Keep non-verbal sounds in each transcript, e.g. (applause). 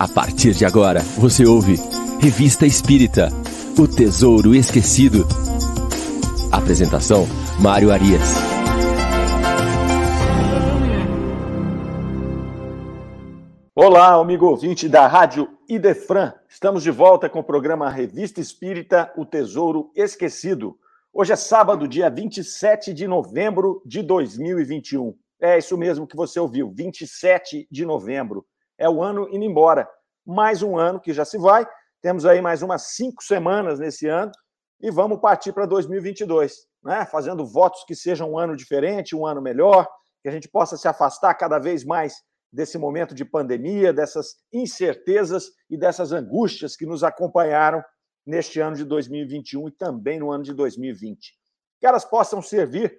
A partir de agora, você ouve Revista Espírita O Tesouro Esquecido. Apresentação: Mário Arias. Olá, amigo ouvinte da Rádio Idefran. Estamos de volta com o programa Revista Espírita O Tesouro Esquecido. Hoje é sábado, dia 27 de novembro de 2021. É isso mesmo que você ouviu, 27 de novembro é o ano indo embora. Mais um ano que já se vai, temos aí mais umas cinco semanas nesse ano e vamos partir para 2022, né? fazendo votos que seja um ano diferente, um ano melhor, que a gente possa se afastar cada vez mais desse momento de pandemia, dessas incertezas e dessas angústias que nos acompanharam neste ano de 2021 e também no ano de 2020. Que elas possam servir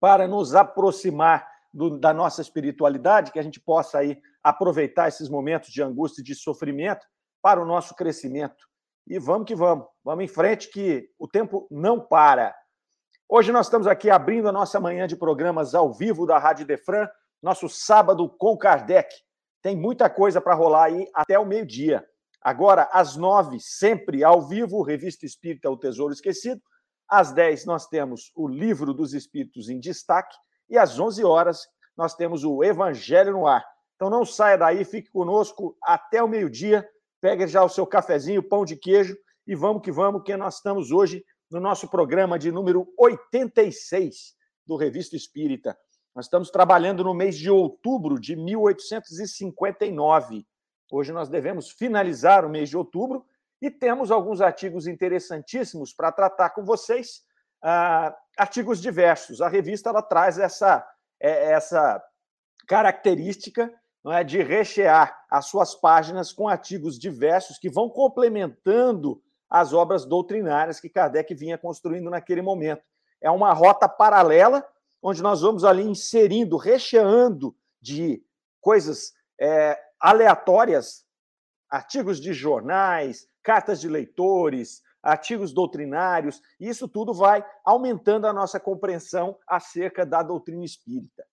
para nos aproximar do, da nossa espiritualidade, que a gente possa aí aproveitar esses momentos de angústia e de sofrimento para o nosso crescimento. E vamos que vamos, vamos em frente, que o tempo não para. Hoje nós estamos aqui abrindo a nossa manhã de programas ao vivo da Rádio Defran, nosso sábado com Kardec. Tem muita coisa para rolar aí até o meio-dia. Agora, às nove, sempre ao vivo, Revista Espírita O Tesouro Esquecido. Às dez, nós temos o Livro dos Espíritos em Destaque. E às 11 horas nós temos o Evangelho no Ar. Então não saia daí, fique conosco até o meio-dia. Pegue já o seu cafezinho, pão de queijo e vamos que vamos, que nós estamos hoje no nosso programa de número 86 do Revista Espírita. Nós estamos trabalhando no mês de outubro de 1859. Hoje nós devemos finalizar o mês de outubro e temos alguns artigos interessantíssimos para tratar com vocês uh, artigos diversos. A revista ela traz essa, é, essa característica não é, de rechear as suas páginas com artigos diversos que vão complementando as obras doutrinárias que Kardec vinha construindo naquele momento. É uma rota paralela, onde nós vamos ali inserindo, recheando de coisas é, aleatórias, artigos de jornais, cartas de leitores, artigos doutrinários, e isso tudo vai aumentando a nossa compreensão acerca da doutrina espírita.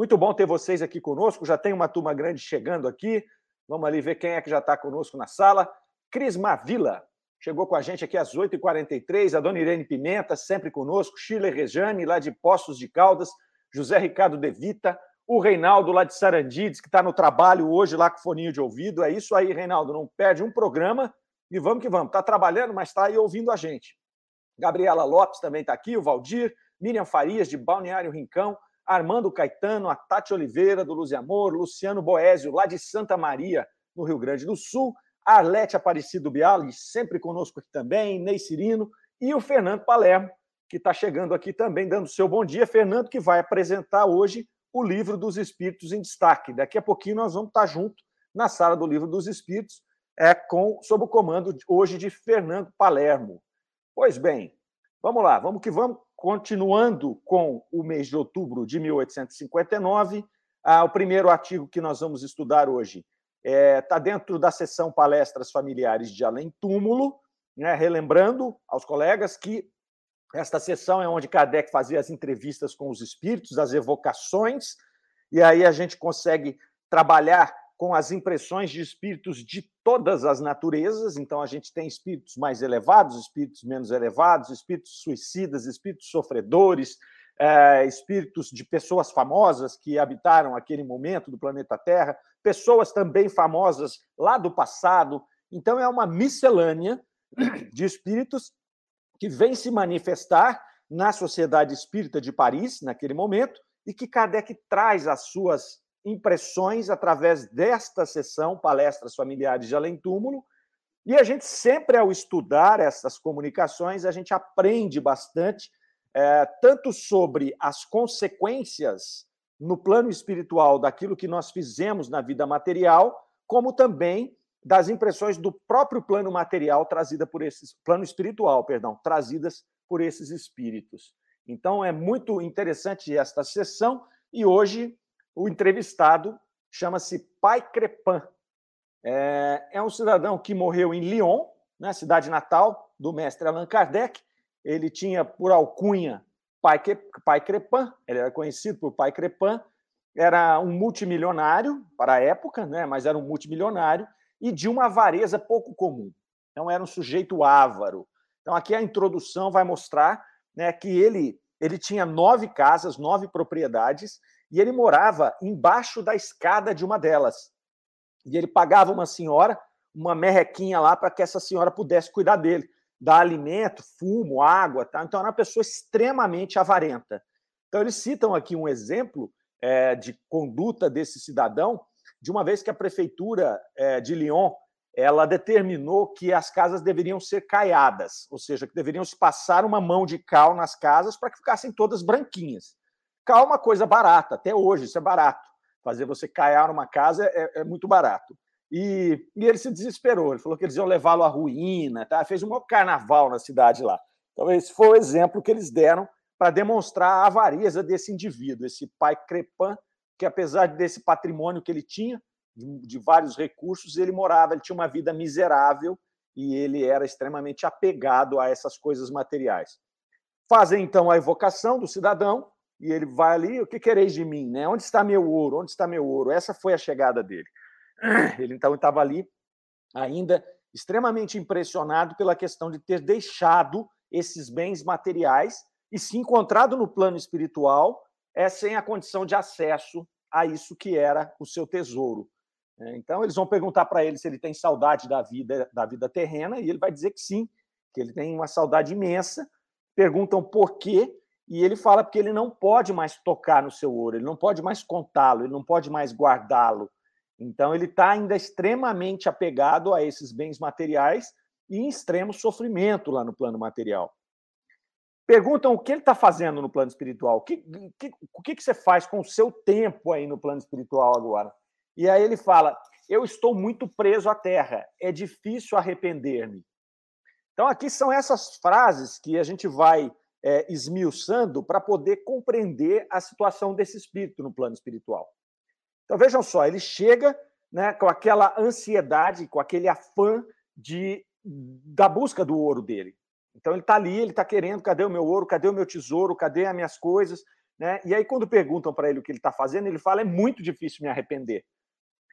Muito bom ter vocês aqui conosco, já tem uma turma grande chegando aqui. Vamos ali ver quem é que já está conosco na sala. Cris Mavila chegou com a gente aqui às 8h43, a dona Irene Pimenta, sempre conosco, Chile Rejane, lá de Poços de Caldas, José Ricardo De Vita, o Reinaldo lá de Sarandides, que está no trabalho hoje lá com foninho de ouvido. É isso aí, Reinaldo, não perde um programa e vamos que vamos. Está trabalhando, mas está aí ouvindo a gente. Gabriela Lopes também está aqui, o Valdir, Miriam Farias, de Balneário Rincão, Armando Caetano, a Tati Oliveira, do Luz e Amor, Luciano Boésio, lá de Santa Maria, no Rio Grande do Sul, Arlete Aparecido Bialy, sempre conosco aqui também, Ney Cirino, e o Fernando Palermo, que está chegando aqui também, dando seu bom dia. Fernando, que vai apresentar hoje o Livro dos Espíritos em Destaque. Daqui a pouquinho nós vamos estar junto na sala do Livro dos Espíritos é com sob o comando hoje de Fernando Palermo. Pois bem, vamos lá, vamos que vamos, continuando com o mês de outubro de 1859. Ah, o primeiro artigo que nós vamos estudar hoje está é, tá dentro da sessão Palestras Familiares de Além Túmulo, né, relembrando aos colegas que esta sessão é onde Kardec fazia as entrevistas com os espíritos, as evocações, e aí a gente consegue trabalhar com as impressões de espíritos de todas as naturezas. Então, a gente tem espíritos mais elevados, espíritos menos elevados, espíritos suicidas, espíritos sofredores, é, espíritos de pessoas famosas que habitaram aquele momento do planeta Terra, pessoas também famosas lá do passado. Então, é uma miscelânea de espíritos que vem se manifestar na Sociedade Espírita de Paris, naquele momento, e que Kardec traz as suas impressões através desta sessão, palestras familiares de além túmulo, e a gente sempre, ao estudar essas comunicações, a gente aprende bastante, é, tanto sobre as consequências no plano espiritual daquilo que nós fizemos na vida material, como também das impressões do próprio plano material trazida por esses plano espiritual, perdão, trazidas por esses espíritos. Então é muito interessante esta sessão e hoje o entrevistado chama-se Pai Crepin. É, é, um cidadão que morreu em Lyon, né, cidade natal do mestre Allan Kardec. Ele tinha por alcunha Pai, Pai Crepin, ele era conhecido por Pai Crepin, era um multimilionário para a época, né, mas era um multimilionário, e de uma avareza pouco comum. Então, era um sujeito ávaro. Então, aqui a introdução vai mostrar né, que ele, ele tinha nove casas, nove propriedades, e ele morava embaixo da escada de uma delas. E ele pagava uma senhora uma merrequinha lá para que essa senhora pudesse cuidar dele, dar alimento, fumo, água. Tá? Então, era uma pessoa extremamente avarenta. Então, eles citam aqui um exemplo é, de conduta desse cidadão, de uma vez que a prefeitura é, de Lyon ela determinou que as casas deveriam ser caiadas, ou seja, que deveriam se passar uma mão de cal nas casas para que ficassem todas branquinhas. Cal é uma coisa barata, até hoje isso é barato. Fazer você caiar uma casa é, é muito barato. E, e, ele se desesperou, ele falou que eles iam levá-lo à ruína, tá? fez um carnaval na cidade lá. Então, esse foi o exemplo que eles deram para demonstrar a avareza desse indivíduo, esse pai Crepin, que apesar desse patrimônio que ele tinha, de, de vários recursos, ele morava, ele tinha uma vida miserável e ele era extremamente apegado a essas coisas materiais. Fazem então a evocação do cidadão e ele vai ali, o que quereis de mim, né? Onde está meu ouro? Onde está meu ouro? Essa foi a chegada dele. (clears throat) Ele então estava ali ainda extremamente impressionado pela questão de ter deixado esses bens materiais e se encontrado no plano espiritual é sem a condição de acesso a isso que era o seu tesouro. É, então eles vão perguntar para ele se ele tem saudade da vida da vida terrena e ele vai dizer que sim, que ele tem uma saudade imensa. Perguntam por quê e ele fala porque ele não pode mais tocar no seu ouro, ele não pode mais contá-lo, ele não pode mais guardá-lo. Então ele está ainda extremamente apegado a esses bens materiais e em extremo sofrimento lá no plano material. Perguntam o que ele está fazendo no plano espiritual. O que, que, o que, você faz com o seu tempo aí no plano espiritual agora? E aí ele fala: Eu estou muito preso à terra, é difícil arrepender-me. Então, aqui são essas frases que a gente vai é, esmiuçando para poder compreender a situação desse espírito no plano espiritual. Então, vejam só, ele chega né, com aquela ansiedade, com aquele afã de, da busca do ouro dele. Então, ele está ali, ele está querendo: cadê o meu ouro? Cadê o meu tesouro? Cadê as minhas coisas? Né? E aí, quando perguntam para ele o que ele está fazendo, ele fala: é muito difícil me arrepender.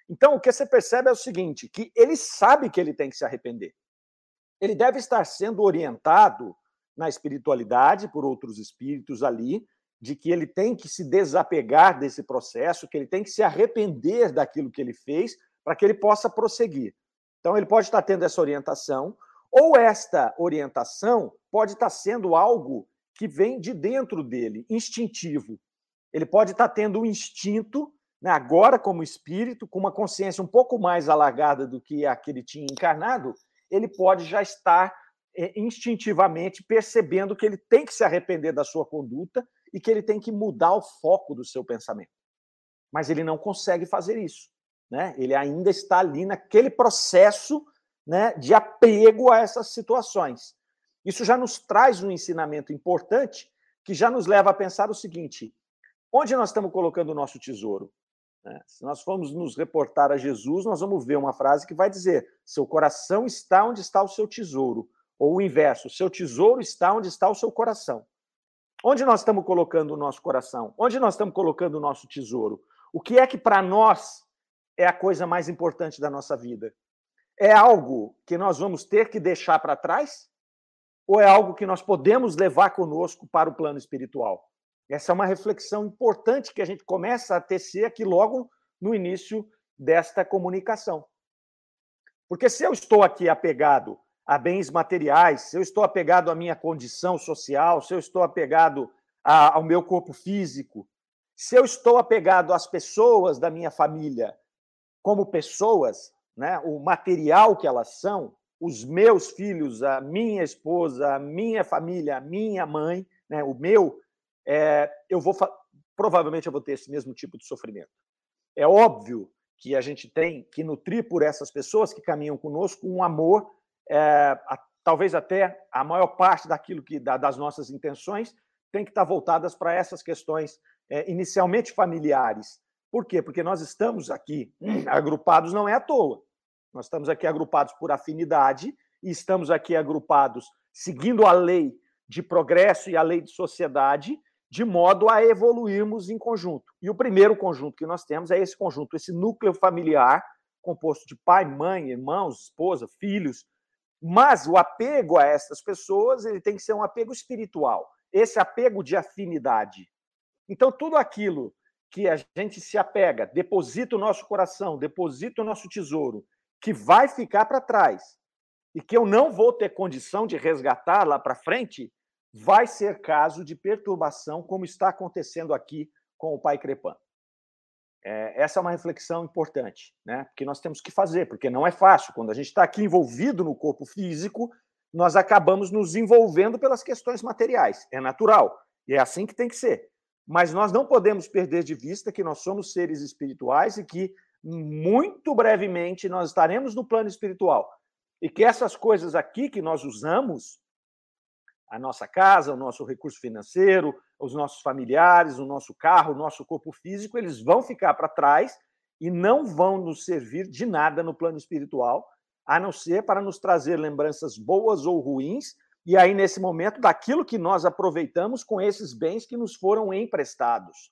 Então, o que você percebe é o seguinte: que ele sabe que ele tem que se arrepender. Ele deve estar sendo orientado na espiritualidade por outros espíritos ali, de que ele tem que se desapegar desse processo, que ele tem que se arrepender daquilo que ele fez, para que ele possa prosseguir. Então, ele pode estar tendo essa orientação, ou esta orientação pode estar sendo algo que vem de dentro dele, instintivo. Ele pode estar tendo um instinto né, agora como espírito, com uma consciência um pouco mais alargada do que a que ele tinha encarnado, ele pode já estar instintivamente percebendo que ele tem que se arrepender da sua conduta e que ele tem que mudar o foco do seu pensamento. Mas ele não consegue fazer isso. Né? Ele ainda está ali naquele processo né, de apego a essas situações. Isso já nos traz um ensinamento importante que já nos leva a pensar o seguinte: onde nós estamos colocando o nosso tesouro? Né? Se nós formos nos reportar a Jesus, nós vamos ver uma frase que vai dizer: seu coração está onde está o seu tesouro. Ou o inverso, seu tesouro está onde está o seu coração. Onde nós estamos colocando o nosso coração? Onde nós estamos colocando o nosso tesouro? O que é que para nós é a coisa mais importante da nossa vida? É algo que nós vamos ter que deixar para trás? Ou é algo que nós podemos levar conosco para o plano espiritual? Essa é uma reflexão importante que a gente começa a tecer aqui logo no início desta comunicação. Porque se eu estou aqui apegado a bens materiais, se eu estou apegado à minha condição social, se eu estou apegado a, ao meu corpo físico, se eu estou apegado às pessoas da minha família como pessoas, né, o material que elas são, os meus filhos, a minha esposa, a minha família, a minha mãe, né, o meu é, eu vou provavelmente eu vou ter esse mesmo tipo de sofrimento. É óbvio que a gente tem que nutrir por essas pessoas que caminham conosco um amor, é, a, talvez até a maior parte daquilo que da, das nossas intenções tem que estar voltadas para essas questões é, inicialmente familiares. Por quê? Porque nós estamos aqui (clears throat) agrupados não é à toa. Nós estamos aqui agrupados por afinidade e estamos aqui agrupados seguindo a lei de progresso e a lei de sociedade de modo a evoluirmos em conjunto. E o primeiro conjunto que nós temos é esse conjunto, esse núcleo familiar composto de pai, mãe, irmãos, esposa, filhos, mas o apego a essas pessoas ele tem que ser um apego espiritual, esse apego de afinidade. Então, tudo aquilo que a gente se apega, deposita o nosso coração, deposita o nosso tesouro, que vai ficar para trás e que eu não vou ter condição de resgatar lá para frente, vai ser caso de perturbação, como está acontecendo aqui com o pai Crepan. É, essa é uma reflexão importante, né? Porque nós temos que fazer, porque não é fácil. Quando a gente está aqui envolvido no corpo físico, nós acabamos nos envolvendo pelas questões materiais. É natural e é assim que tem que ser. Mas nós não podemos perder de vista que nós somos seres espirituais e que muito brevemente nós estaremos no plano espiritual e que essas coisas aqui que nós usamos a nossa casa, o nosso recurso financeiro, os nossos familiares, o nosso carro, o nosso corpo físico, eles vão ficar para trás e não vão nos servir de nada no plano espiritual, a não ser para nos trazer lembranças boas ou ruins, e aí, nesse momento, daquilo que nós aproveitamos com esses bens que nos foram emprestados,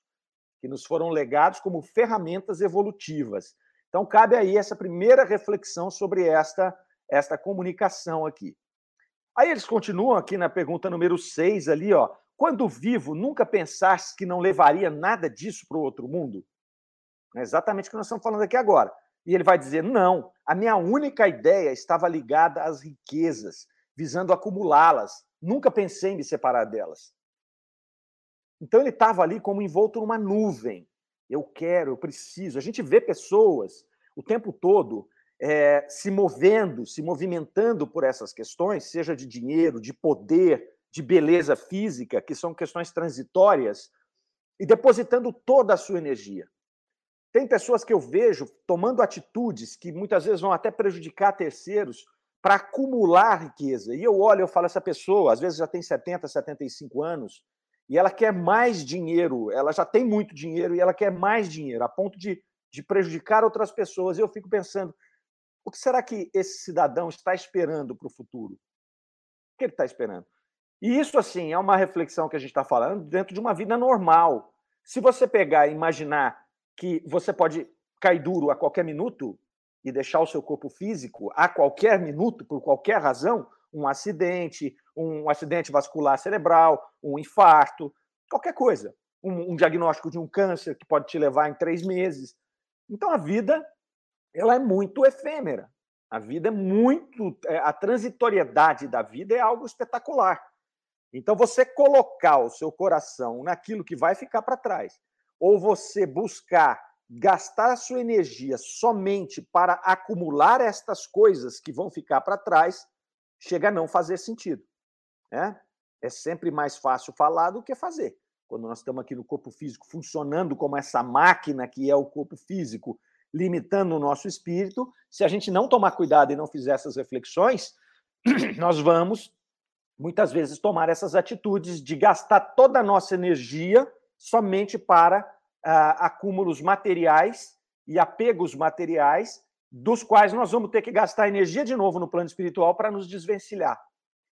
que nos foram legados como ferramentas evolutivas. Então, cabe aí essa primeira reflexão sobre esta, esta comunicação aqui. Aí eles continuam aqui na pergunta número 6 ali, ó. Quando vivo, nunca pensaste que não levaria nada disso para o outro mundo? É exatamente o que nós estamos falando aqui agora. E ele vai dizer: não, a minha única ideia estava ligada às riquezas, visando acumulá-las. Nunca pensei em me separar delas. Então ele estava ali como envolto numa nuvem. Eu quero, eu preciso. A gente vê pessoas o tempo todo é, se movendo, se movimentando por essas questões, seja de dinheiro, de poder, de beleza física, que são questões transitórias, e depositando toda a sua energia. Tem pessoas que eu vejo tomando atitudes que muitas vezes vão até prejudicar terceiros para acumular riqueza. E eu olho, eu falo, essa pessoa, às vezes já tem 70, 75 anos, e ela quer mais dinheiro, ela já tem muito dinheiro e ela quer mais dinheiro, a ponto de, de prejudicar outras pessoas. E eu fico pensando, o que será que esse cidadão está esperando para o futuro? O que ele está esperando? E isso, assim, é uma reflexão que a gente está falando dentro de uma vida normal. Se você pegar e imaginar que você pode cair duro a qualquer minuto e deixar o seu corpo físico a qualquer minuto, por qualquer razão, um acidente, um acidente vascular cerebral, um infarto, qualquer coisa. Um, um diagnóstico de um câncer que pode te levar em três meses. Então, a vida ela é muito efêmera. A vida é muito. É, a transitoriedade da vida é algo espetacular. Então, você colocar o seu coração naquilo que vai ficar para trás, ou você buscar gastar a sua energia somente para acumular estas coisas que vão ficar para trás, chega a não fazer sentido. Né? É sempre mais fácil falar do que fazer. Quando nós estamos aqui no corpo físico funcionando como essa máquina que é o corpo físico, limitando o nosso espírito. Se a gente não tomar cuidado e não fizer essas reflexões, (clears throat) nós vamos muitas vezes tomar essas atitudes de gastar toda a nossa energia somente para uh, acúmulos materiais e apegos materiais, dos quais nós vamos ter que gastar energia de novo no plano espiritual para nos desvencilhar.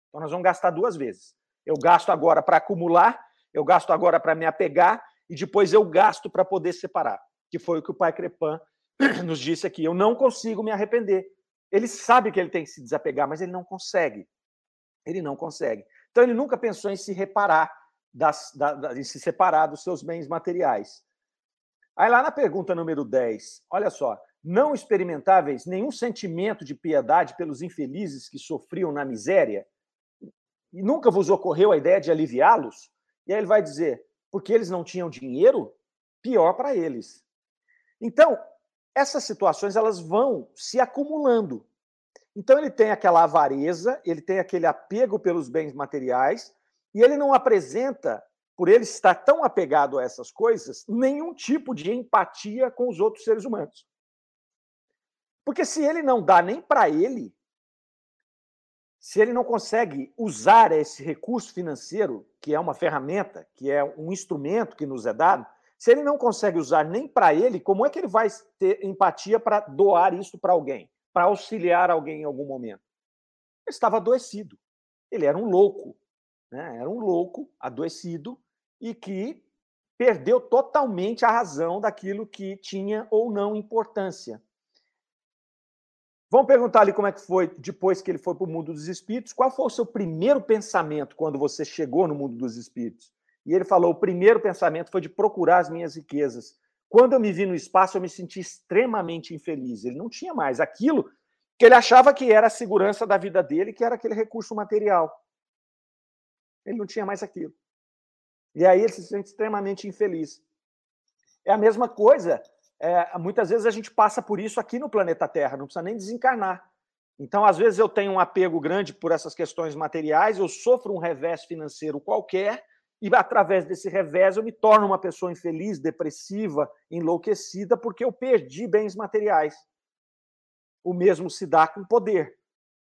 Então, nós vamos gastar duas vezes. Eu gasto agora para acumular, eu gasto agora para me apegar, e depois eu gasto para poder separar, que foi o que o pai Crepan (clears throat) nos disse aqui: eu não consigo me arrepender. Ele sabe que ele tem que se desapegar, mas ele não consegue. Ele não consegue. Então ele nunca pensou em se reparar, das, da, em se separar dos seus bens materiais. Aí lá na pergunta número 10, olha só, não experimentáveis nenhum sentimento de piedade pelos infelizes que sofriam na miséria? E nunca vos ocorreu a ideia de aliviá-los? E aí ele vai dizer, porque eles não tinham dinheiro? Pior para eles. Então, essas situações elas vão se acumulando. Então ele tem aquela avareza, ele tem aquele apego pelos bens materiais, e ele não apresenta, por ele estar tão apegado a essas coisas, nenhum tipo de empatia com os outros seres humanos. Porque se ele não dá nem para ele, se ele não consegue usar esse recurso financeiro, que é uma ferramenta, que é um instrumento que nos é dado, se ele não consegue usar nem para ele, como é que ele vai ter empatia para doar isso para alguém, para auxiliar alguém em algum momento? Ele estava adoecido. Ele era um louco, né? Era um louco, adoecido e que perdeu totalmente a razão daquilo que tinha ou não importância. Vamos perguntar ali como é que foi depois que ele foi para o mundo dos espíritos. Qual foi o seu primeiro pensamento quando você chegou no mundo dos espíritos? E ele falou: o primeiro pensamento foi de procurar as minhas riquezas. Quando eu me vi no espaço, eu me senti extremamente infeliz. Ele não tinha mais aquilo que ele achava que era a segurança da vida dele, que era aquele recurso material. Ele não tinha mais aquilo. E aí ele se sente extremamente infeliz. É a mesma coisa. É, muitas vezes a gente passa por isso aqui no planeta Terra, não precisa nem desencarnar. Então, às vezes, eu tenho um apego grande por essas questões materiais, eu sofro um revés financeiro qualquer, e através desse revés eu me torno uma pessoa infeliz, depressiva, enlouquecida, porque eu perdi bens materiais. O mesmo se dá com poder.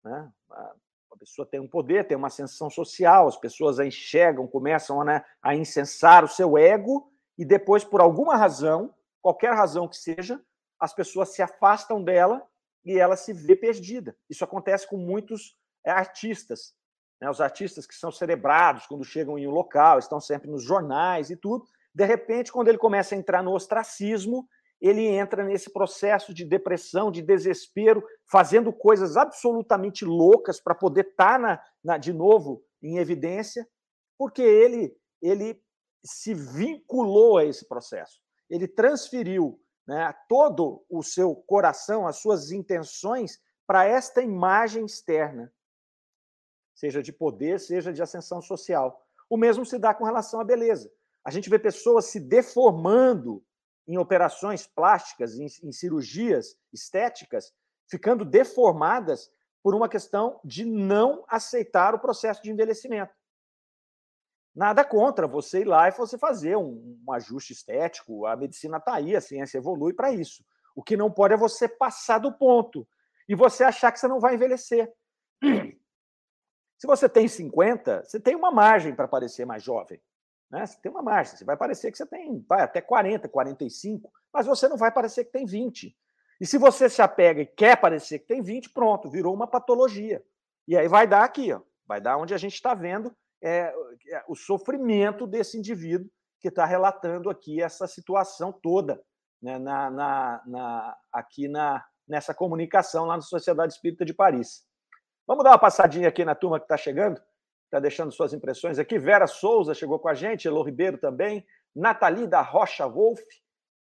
Né? A pessoa tem um poder, tem uma ascensão social, as pessoas a enxergam, começam né, a incensar o seu ego, e depois, por alguma razão, qualquer razão que seja, as pessoas se afastam dela e ela se vê perdida. Isso acontece com muitos é, artistas. Né? Os artistas que são celebrados quando chegam em um local, estão sempre nos jornais e tudo. De repente, quando ele começa a entrar no ostracismo, ele entra nesse processo de depressão, de desespero, fazendo coisas absolutamente loucas para poder estar tá na, na, de novo em evidência, porque ele, ele se vinculou a esse processo. Ele transferiu né, todo o seu coração, as suas intenções, para esta imagem externa, seja de poder, seja de ascensão social. O mesmo se dá com relação à beleza. A gente vê pessoas se deformando em operações plásticas, em, em cirurgias estéticas, ficando deformadas por uma questão de não aceitar o processo de envelhecimento. Nada contra você ir lá e você fazer um, um ajuste estético. A medicina está aí, a ciência evolui para isso. O que não pode é você passar do ponto e você achar que você não vai envelhecer. (clears throat) Se você tem 50, você tem uma margem para parecer mais jovem. Né? Você tem uma margem, você vai parecer que você tem vai, até 40, 45, mas você não vai parecer que tem 20. E se você se apega e quer parecer que tem 20, pronto, virou uma patologia. E aí vai dar aqui, ó, vai dar onde a gente está vendo é, é, o sofrimento desse indivíduo que está relatando aqui essa situação toda né, na, na, na, aqui na, nessa comunicação lá na Sociedade Espírita de Paris. Vamos dar uma passadinha aqui na turma que está chegando? está deixando suas impressões aqui. Vera Souza chegou com a gente, Elo Ribeiro também, Nathalie da Rocha Wolf,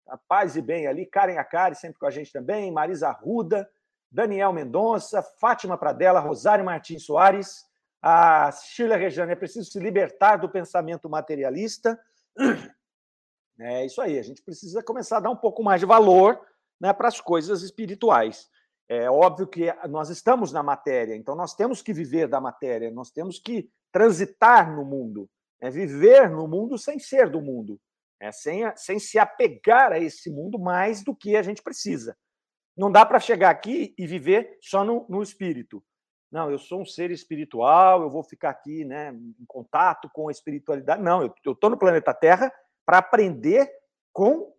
a paz e bem ali, Karen Akari sempre com a gente também, Marisa Arruda, Daniel Mendonça, Fátima Pradella, Rosário Martins Soares, a Sheila Rejane, é preciso se libertar do pensamento materialista. (clears throat) É isso aí, a gente precisa começar a dar um pouco mais de valor né, para as coisas espirituais. É óbvio que nós estamos na matéria, então nós temos que viver da matéria, nós temos que transitar no mundo, é viver no mundo sem ser do mundo, é sem, sem se apegar a esse mundo mais do que a gente precisa. Não dá para chegar aqui e viver só no, no espírito. Não, eu sou um ser espiritual, eu vou ficar aqui né, em contato com a espiritualidade. Não, eu estou no planeta Terra para aprender com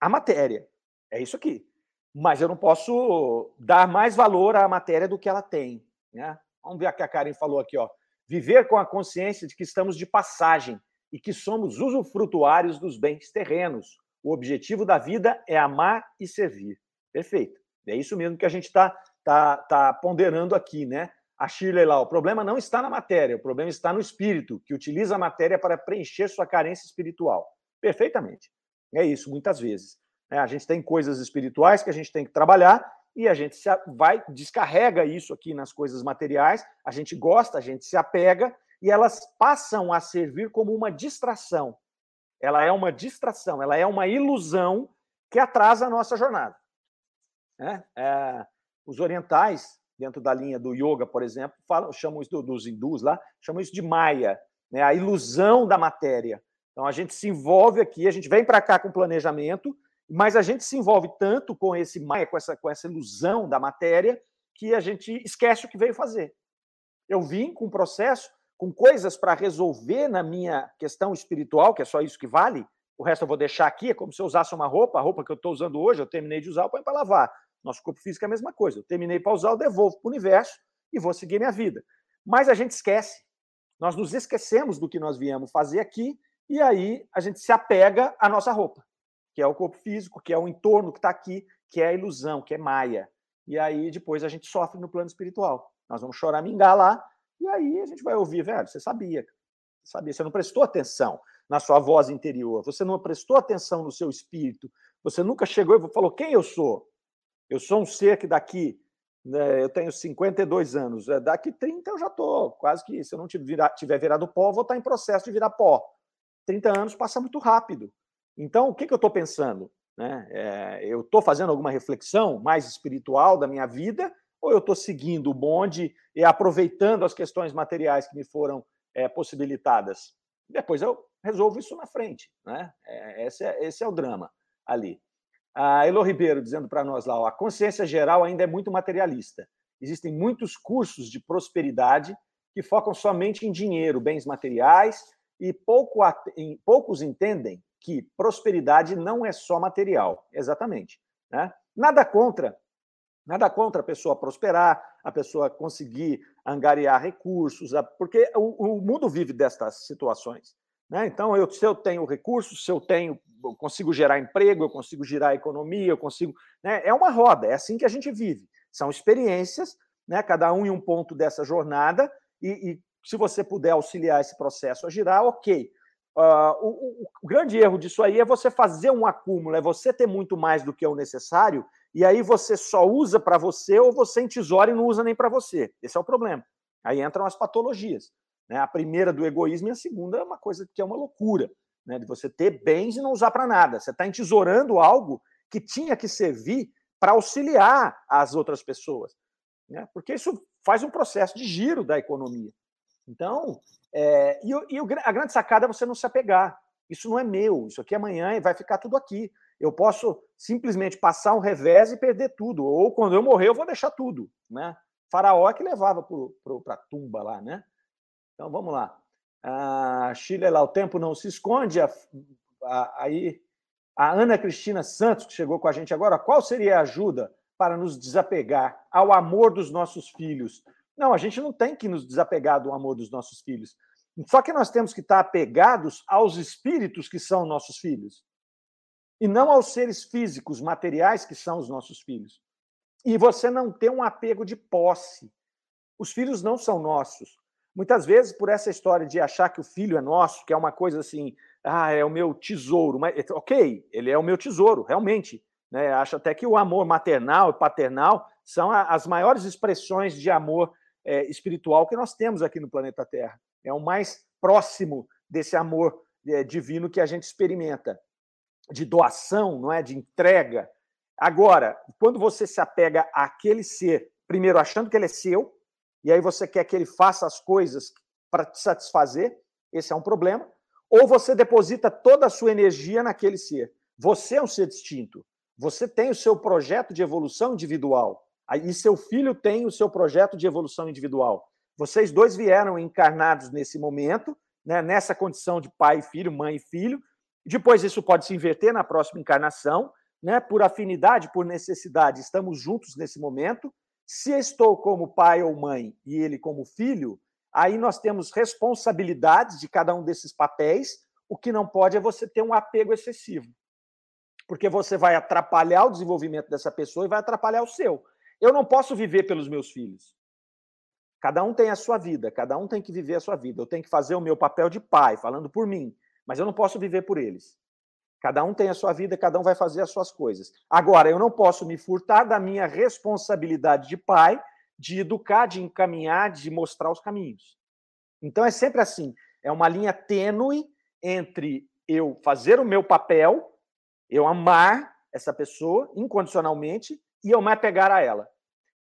a matéria. É isso aqui mas eu não posso dar mais valor à matéria do que ela tem. Né? Vamos ver o que a Karen falou aqui. Ó. Viver com a consciência de que estamos de passagem e que somos usufrutuários dos bens terrenos. O objetivo da vida é amar e servir. Perfeito. É isso mesmo que a gente está tá, tá ponderando aqui, né? A Shirley lá, o problema não está na matéria, o problema está no espírito, que utiliza a matéria para preencher sua carência espiritual. Perfeitamente. É isso, muitas vezes. Né? A gente tem coisas espirituais que a gente tem que trabalhar e a gente se vai, descarrega isso aqui nas coisas materiais, a gente gosta, a gente se apega e elas passam a servir como uma distração. Ela é uma distração, ela é uma ilusão que atrasa a nossa jornada. Né? É, os orientais, dentro da linha do yoga, por exemplo, falam, chamam isso dos hindus lá, chamam isso de Maya, né? a ilusão da matéria. Então a gente se envolve aqui, a gente vem para cá com planejamento, mas a gente se envolve tanto com esse maia, com essa, com essa ilusão da matéria, que a gente esquece o que veio fazer. Eu vim com um processo, com coisas para resolver na minha questão espiritual, que é só isso que vale, o resto eu vou deixar aqui, é como se eu usasse uma roupa, a roupa que eu estou usando hoje, eu terminei de usar, eu ponho para lavar. Nosso corpo físico é a mesma coisa. Eu terminei para usar, eu devolvo para o universo e vou seguir minha vida. Mas a gente esquece. Nós nos esquecemos do que nós viemos fazer aqui e aí a gente se apega à nossa roupa que é o corpo físico, que é o entorno que está aqui, que é a ilusão, que é Maia. e aí depois a gente sofre no plano espiritual. Nós vamos chorar, mingar lá, e aí a gente vai ouvir, velho, você sabia, você sabia, você não prestou atenção na sua voz interior, você não prestou atenção no seu espírito, você nunca chegou e falou: quem eu sou? Eu sou um ser que daqui, né, eu tenho 52 anos, é, daqui 30 eu já estou, quase que, se eu não tiver, virado pó, vou estar em processo de virar pó. 30 anos passa muito rápido. Então, o que, que eu estou pensando? Né? É, eu estou fazendo alguma reflexão mais espiritual da minha vida ou eu estou seguindo o bonde e aproveitando as questões materiais que me foram é, possibilitadas? Depois eu resolvo isso na frente. Né? É, esse, é, esse é o drama ali. A Elo Ribeiro dizendo para nós lá: ó, a consciência geral ainda é muito materialista. Existem muitos cursos de prosperidade que focam somente em dinheiro, bens materiais, e pouco, poucos entendem que prosperidade não é só material. Exatamente. Né? Nada contra Nada contra a pessoa prosperar, a pessoa conseguir angariar recursos, porque o, o mundo vive destas situações. Né? Então, eu, se eu tenho recursos, se eu tenho, eu consigo gerar emprego, eu consigo gerar economia, eu consigo. Né? É uma roda, é assim que a gente vive. São experiências, né? cada um em um ponto dessa jornada, e, e se você puder auxiliar esse processo a girar, ok. Uh, o, o, grande erro disso aí é você fazer um acúmulo, é você ter muito mais do que é o necessário, e aí você só usa para você ou você entesoura e não usa nem para você. Esse é o problema. Aí entram as patologias. Né? A primeira do egoísmo e a segunda é uma coisa que é uma loucura, né? de você ter bens e não usar para nada. Você está entesourando algo que tinha que servir para auxiliar as outras pessoas. Né? Porque isso faz um processo de giro da economia. Então, é, e, e a grande sacada é você não se apegar. Isso não é meu, isso aqui é amanhã e vai ficar tudo aqui. Eu posso simplesmente passar um revés e perder tudo, ou quando eu morrer eu vou deixar tudo, né? Faraó é que levava para a tumba lá, né? Então vamos lá. A Chile lá, o tempo não se esconde. A, a, aí a Ana Cristina Santos, que chegou com a gente agora, qual seria a ajuda para nos desapegar ao amor dos nossos filhos? Não, a gente não tem que nos desapegar do amor dos nossos filhos. Só que nós temos que estar apegados aos espíritos que são nossos filhos. E não aos seres físicos, materiais que são os nossos filhos. E você não ter um apego de posse. Os filhos não são nossos. Muitas vezes, por essa história de achar que o filho é nosso, que é uma coisa assim, ah, é o meu tesouro. Mas, ok, ele é o meu tesouro, realmente. Né? Acho até que o amor maternal e paternal são as maiores expressões de amor é, espiritual que nós temos aqui no planeta Terra. É o mais próximo desse amor é, divino que a gente experimenta, de doação, não é, de entrega. Agora, quando você se apega àquele ser, primeiro achando que ele é seu, e aí você quer que ele faça as coisas para te satisfazer, esse é um problema. Ou você deposita toda a sua energia naquele ser. Você é um ser distinto. Você tem o seu projeto de evolução individual. E seu filho tem o seu projeto de evolução individual. Vocês dois vieram encarnados nesse momento, né, nessa condição de pai e filho, mãe e filho. Depois isso pode se inverter na próxima encarnação, né, por afinidade, por necessidade. Estamos juntos nesse momento. Se estou como pai ou mãe e ele como filho, aí nós temos responsabilidades de cada um desses papéis. O que não pode é você ter um apego excessivo, porque você vai atrapalhar o desenvolvimento dessa pessoa e vai atrapalhar o seu. Eu não posso viver pelos meus filhos. Cada um tem a sua vida, cada um tem que viver a sua vida. Eu tenho que fazer o meu papel de pai, falando por mim, mas eu não posso viver por eles. Cada um tem a sua vida, cada um vai fazer as suas coisas. Agora, eu não posso me furtar da minha responsabilidade de pai, de educar, de encaminhar, de mostrar os caminhos. Então é sempre assim, é uma linha tênue entre eu fazer o meu papel, eu amar essa pessoa incondicionalmente e eu me apegar a ela.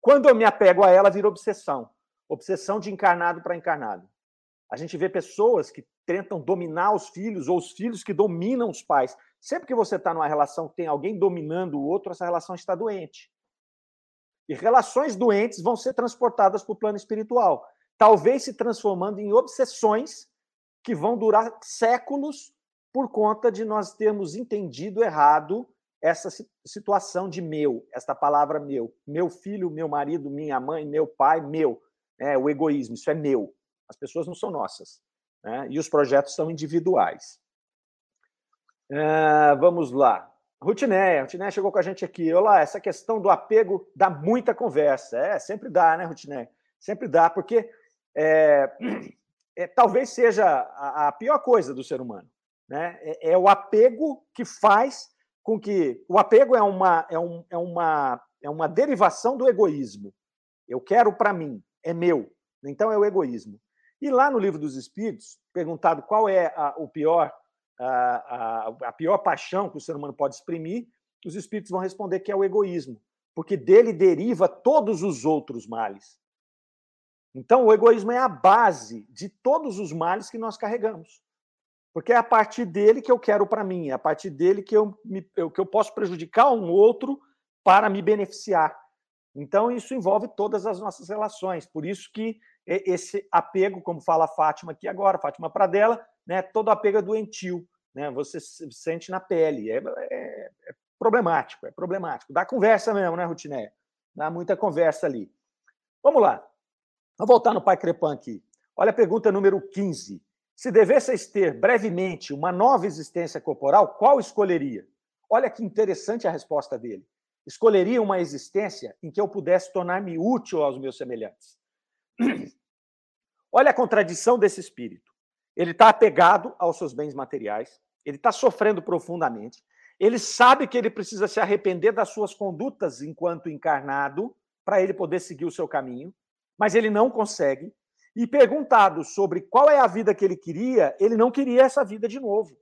Quando eu me apego a ela, vira obsessão obsessão de encarnado para encarnado. A gente vê pessoas que tentam dominar os filhos ou os filhos que dominam os pais. Sempre que você está numa relação que tem alguém dominando o outro, essa relação está doente. E relações doentes vão ser transportadas para o plano espiritual, talvez se transformando em obsessões que vão durar séculos por conta de nós termos entendido errado essa situação de meu, esta palavra meu, meu filho, meu marido, minha mãe, meu pai, meu é o egoísmo, isso é meu. As pessoas não são nossas. Né? E os projetos são individuais. Uh, vamos lá. Rutiné, Rutiné chegou com a gente aqui. Olá, essa questão do apego dá muita conversa. É, sempre dá, né, Rutiné? Sempre dá, porque é, (clears throat) é, talvez seja a, a, pior coisa do ser humano. Né? É, é, o apego que faz com que. O apego é uma, é, um, é, uma, é uma derivação do egoísmo. Eu quero para mim, é meu. Então é o egoísmo. E lá no livro dos Espíritos, perguntado qual é a, o pior a, a, a pior paixão que o ser humano pode exprimir, os espíritos vão responder que é o egoísmo, porque dele deriva todos os outros males. Então, o egoísmo é a base de todos os males que nós carregamos. Porque é a partir dele que eu quero para mim, é a partir dele que eu, me, eu, que eu posso prejudicar um outro para me beneficiar. Então, isso envolve todas as nossas relações. Por isso que esse apego, como fala a Fátima aqui agora, Fátima Pradella, né, todo apego é doentio né? Você se sente na pele. É, é, é problemático, é problemático. Dá conversa mesmo, né, Rutiné? Dá muita conversa ali. Vamos lá. Vamos voltar no Pai Crepan aqui. Olha a pergunta número 15. Se devesseis ter brevemente uma nova existência corporal, qual escolheria? Olha que interessante a resposta dele. Escolheria uma existência em que eu pudesse tornar-me útil aos meus semelhantes. Olha a contradição desse espírito. Ele está apegado aos seus bens materiais, ele está sofrendo profundamente, ele sabe que ele precisa se arrepender das suas condutas enquanto encarnado para ele poder seguir o seu caminho, mas ele não consegue. E perguntado sobre qual é a vida que ele queria, ele não queria essa vida de novo.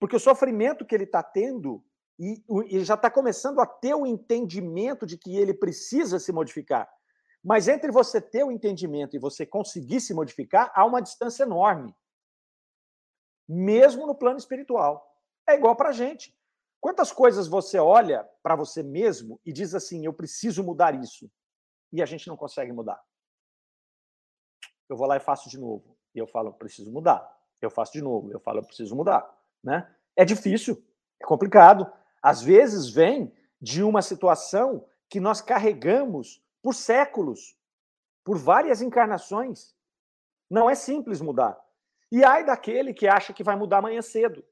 Porque o sofrimento que ele está tendo, e ele já está começando a ter o entendimento de que ele precisa se modificar. Mas entre você ter o entendimento e você conseguir se modificar, há uma distância enorme. Mesmo no plano espiritual. É igual para a gente. Quantas coisas você olha para você mesmo e diz assim: eu preciso mudar isso, e a gente não consegue mudar? Eu vou lá e faço de novo. E eu falo: preciso mudar. Eu faço de novo. Eu falo: preciso mudar. Né? É difícil, é complicado. Às vezes vem de uma situação que nós carregamos por séculos, por várias encarnações. Não é simples mudar. E ai daquele que acha que vai mudar amanhã cedo.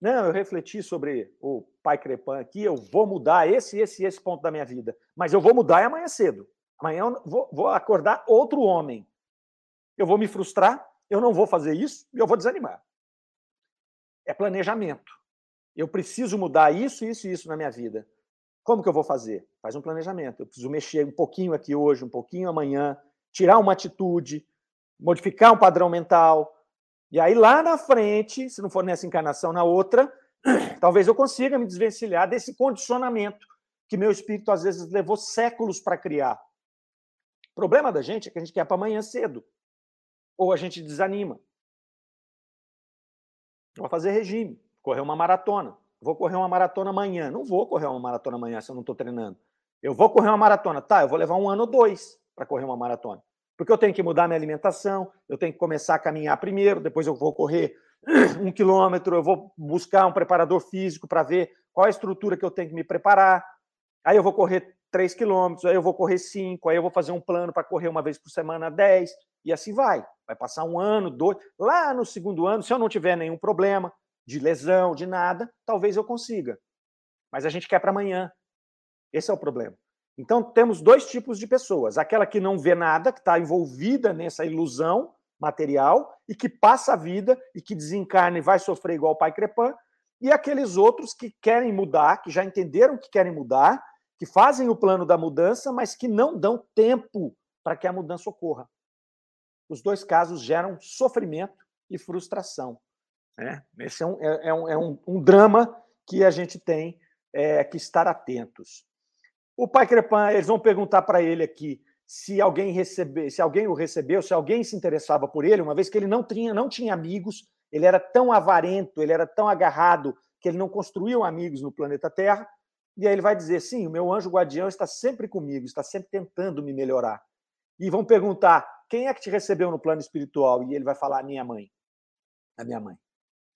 Não, eu refleti sobre o pai Crepan aqui, eu vou mudar esse, esse esse ponto da minha vida. Mas eu vou mudar amanhã cedo. Amanhã eu vou, vou acordar outro homem. Eu vou me frustrar, eu não vou fazer isso e eu vou desanimar. É planejamento. Eu preciso mudar isso, isso e isso na minha vida. Como que eu vou fazer? Faz um planejamento. Eu preciso mexer um pouquinho aqui hoje, um pouquinho amanhã, tirar uma atitude, modificar um padrão mental. E aí lá na frente, se não for nessa encarnação, na outra, (clears throat) talvez eu consiga me desvencilhar desse condicionamento que meu espírito às vezes levou séculos para criar. O problema da gente é que a gente quer para amanhã cedo. Ou a gente desanima. Vou fazer regime, correr uma maratona. Vou correr uma maratona amanhã. Não vou correr uma maratona amanhã se eu não estou treinando. Eu vou correr uma maratona. Tá, eu vou levar um ano ou dois para correr uma maratona. Porque eu tenho que mudar minha alimentação, eu tenho que começar a caminhar primeiro, depois eu vou correr (clears throat) um quilômetro, eu vou buscar um preparador físico para ver qual a estrutura que eu tenho que me preparar. Aí eu vou correr três quilômetros, aí eu vou correr cinco, aí eu vou fazer um plano para correr uma vez por semana dez, e assim vai. Vai passar um ano, dois. Lá no segundo ano, se eu não tiver nenhum problema, de lesão, de nada, talvez eu consiga. Mas a gente quer para amanhã. Esse é o problema. Então, temos dois tipos de pessoas: aquela que não vê nada, que está envolvida nessa ilusão material e que passa a vida e que desencarna e vai sofrer igual o pai Crepan, e aqueles outros que querem mudar, que já entenderam que querem mudar, que fazem o plano da mudança, mas que não dão tempo para que a mudança ocorra. Os dois casos geram sofrimento e frustração. Né? Esse é um, é, é um, é um, um drama que a gente tem é, que estar atentos. O pai Crepan, eles vão perguntar para ele aqui se alguém recebe, se alguém o recebeu, se alguém se interessava por ele, uma vez que ele não tinha, não tinha amigos, ele era tão avarento, ele era tão agarrado que ele não construiu amigos no planeta Terra. E aí ele vai dizer: sim, o meu anjo guardião está sempre comigo, está sempre tentando me melhorar. E vão perguntar: quem é que te recebeu no plano espiritual? E ele vai falar: a minha mãe. A minha mãe.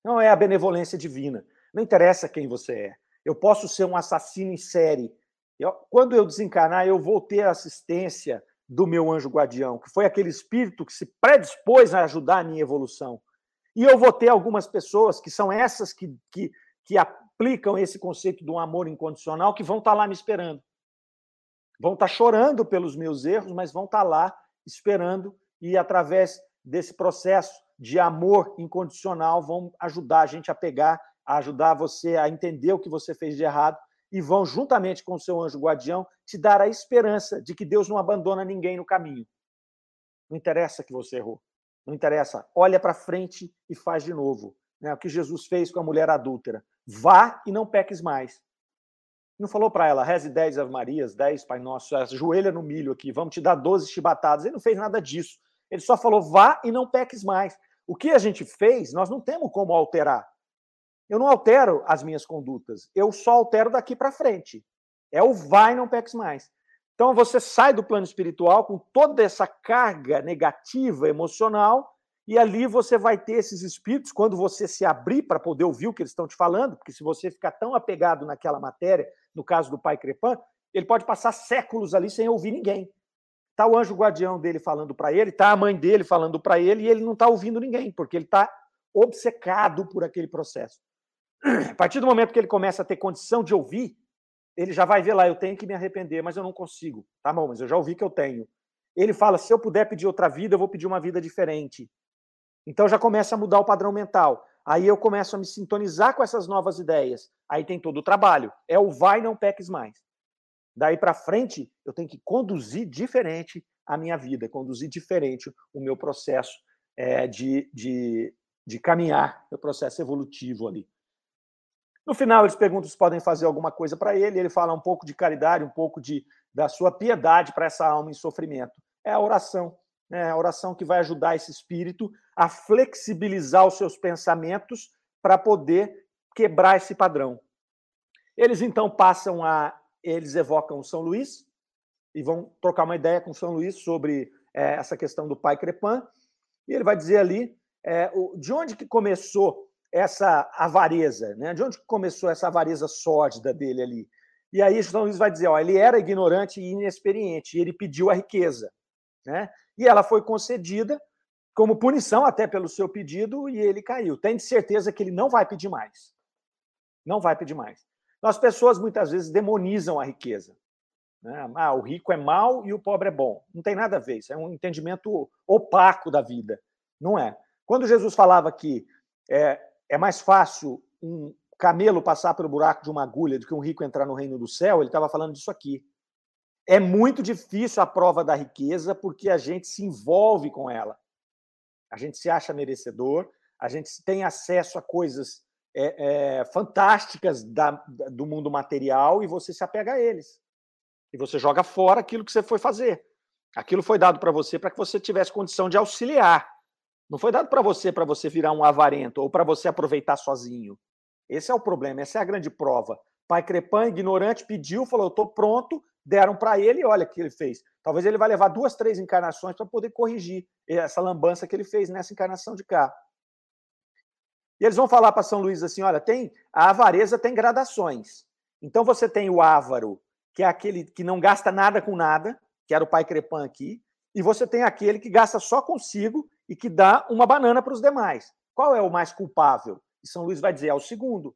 Não é a benevolência divina. Não interessa quem você é. Eu posso ser um assassino em série. Eu, quando eu desencarnar, eu vou ter a assistência do meu anjo guardião, que foi aquele espírito que se predispôs a ajudar a minha evolução. E eu vou ter algumas pessoas que são essas que, que, que, aplicam esse conceito do amor incondicional que vão estar tá lá me esperando. Vão estar tá chorando pelos meus erros, mas vão estar tá lá esperando e através desse processo de amor incondicional vão ajudar a gente a pegar, a ajudar você a entender o que você fez de errado e vão juntamente com o seu anjo guardião te dar a esperança de que Deus não abandona ninguém no caminho. Não interessa que você errou. Não interessa. Olha para frente e faz de novo. Né? O que Jesus fez com a mulher adúltera. Vá e não peques mais. Não falou para ela, reze 10 Ave Marias, 10 Pai Nosso, ajoelha no milho aqui, vamos te dar 12 chibatadas. Ele não fez nada disso. Ele só falou, vá e não peques mais. O que a gente fez, nós não temos como alterar. Eu não altero as minhas condutas, eu só altero daqui para frente. É o vai e não peques mais. Então você sai do plano espiritual com toda essa carga negativa emocional e ali você vai ter esses espíritos quando você se abrir para poder ouvir o que eles estão te falando, porque se você ficar tão apegado naquela matéria, no caso do pai Crepin, ele pode passar séculos ali sem ouvir ninguém. Tá o anjo guardião dele falando para ele, tá a mãe dele falando para ele e ele não está ouvindo ninguém, porque ele está obcecado por aquele processo. A partir do momento que ele começa a ter condição de ouvir, ele já vai ver lá, eu tenho que me arrepender, mas eu não consigo. Tá bom, mas eu já ouvi que eu tenho. Ele fala, se eu puder pedir outra vida, eu vou pedir uma vida diferente. Então já começa a mudar o padrão mental. Aí eu começo a me sintonizar com essas novas ideias. Aí tem todo o trabalho. É o vai, não peques mais. Daí para frente, eu tenho que conduzir diferente a minha vida, conduzir diferente o meu processo é, de, de, de caminhar, meu processo evolutivo ali. No final, eles perguntam se podem fazer alguma coisa para ele. Ele fala um pouco de caridade, um pouco de, da sua piedade para essa alma em sofrimento. É a oração né, a oração que vai ajudar esse espírito a flexibilizar os seus pensamentos para poder quebrar esse padrão. Eles então passam a. Eles evocam São Luís e vão trocar uma ideia com São Luís sobre é, essa questão do pai Crepin. E ele vai dizer ali é, o, de onde que começou essa avareza, né? de onde que começou essa avareza sórdida dele ali. E aí São Luís vai dizer, ó, ele era ignorante e inexperiente, e ele pediu a riqueza. Né? E ela foi concedida como punição até pelo seu pedido e ele caiu. Tem certeza que ele não vai pedir mais. Não vai pedir mais. As pessoas muitas vezes demonizam a riqueza. Né? Ah, o rico é mau e o pobre é bom. Não tem nada a ver. Isso é um entendimento opaco da vida. Não é. Quando Jesus falava que é, é mais fácil um camelo passar pelo buraco de uma agulha do que um rico entrar no reino do céu, ele estava falando disso aqui. É muito difícil a prova da riqueza porque a gente se envolve com ela. A gente se acha merecedor, a gente tem acesso a coisas é, é, fantásticas da, do mundo material e você se apega a eles. E você joga fora aquilo que você foi fazer. Aquilo foi dado para você para que você tivesse condição de auxiliar. Não foi dado para você para você virar um avarento ou para você aproveitar sozinho. Esse é o problema, essa é a grande prova. Pai Crepã, ignorante, pediu, falou: Eu estou pronto, deram para ele olha o que ele fez. Talvez ele vai levar duas, três encarnações para poder corrigir essa lambança que ele fez nessa encarnação de cá. E eles vão falar para São Luís assim: olha, tem a avareza tem gradações. Então você tem o ávaro, que é aquele que não gasta nada com nada, que era o pai Crepã aqui, e você tem aquele que gasta só consigo e que dá uma banana para os demais. Qual é o mais culpável? E São Luís vai dizer: é o segundo.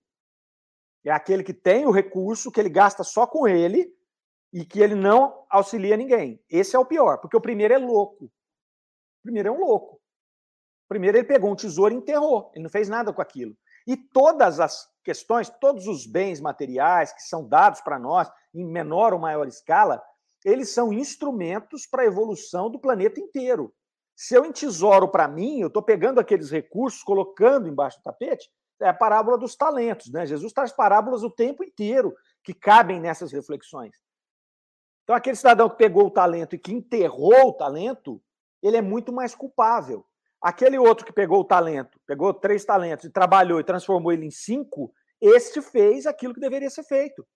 É aquele que tem o recurso, que ele gasta só com ele, e que ele não auxilia ninguém. Esse é o pior, porque o primeiro é louco. O primeiro é um louco. O primeiro ele pegou um tesouro e enterrou, ele não fez nada com aquilo. E todas as questões, todos os bens materiais que são dados para nós, em menor ou maior escala, eles são instrumentos para a evolução do planeta inteiro. Se eu entesouro para mim, eu estou pegando aqueles recursos, colocando embaixo do tapete, é a parábola dos talentos. Né? Jesus traz parábolas o tempo inteiro que cabem nessas reflexões. Então, aquele cidadão que pegou o talento e que enterrou o talento, ele é muito mais culpável. Aquele outro que pegou o talento, pegou três talentos e trabalhou e transformou ele em cinco, este fez aquilo que deveria ser feito.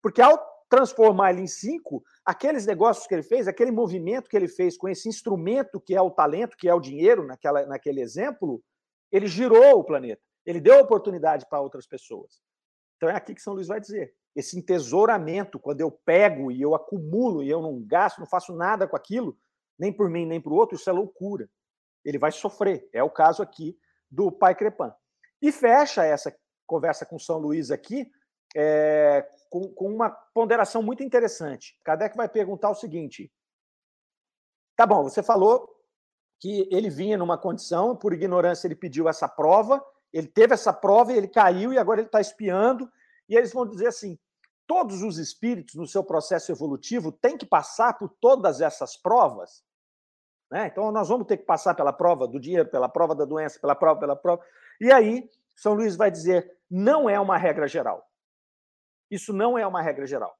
Porque ao transformar ele em cinco, aqueles negócios que ele fez, aquele movimento que ele fez com esse instrumento que é o talento, que é o dinheiro, naquela, naquele exemplo, ele girou o planeta. Ele deu oportunidade para outras pessoas. Então é aqui que São Luís vai dizer esse entesouramento, quando eu pego e eu acumulo e eu não gasto, não faço nada com aquilo, nem por mim, nem por outro, isso é loucura. Ele vai sofrer. É o caso aqui do pai Crepan. E fecha essa conversa com São Luís aqui, é, com, com uma ponderação muito interessante. Kardec vai perguntar o seguinte: tá bom, você falou que ele vinha numa condição, por ignorância ele pediu essa prova, ele teve essa prova e ele caiu e agora ele está espiando, e eles vão dizer assim: todos os espíritos no seu processo evolutivo têm que passar por todas essas provas. Né? Então, nós vamos ter que passar pela prova do dinheiro, pela prova da doença, pela prova, pela prova. E aí, São Luís vai dizer: não é uma regra geral. Isso não é uma regra geral.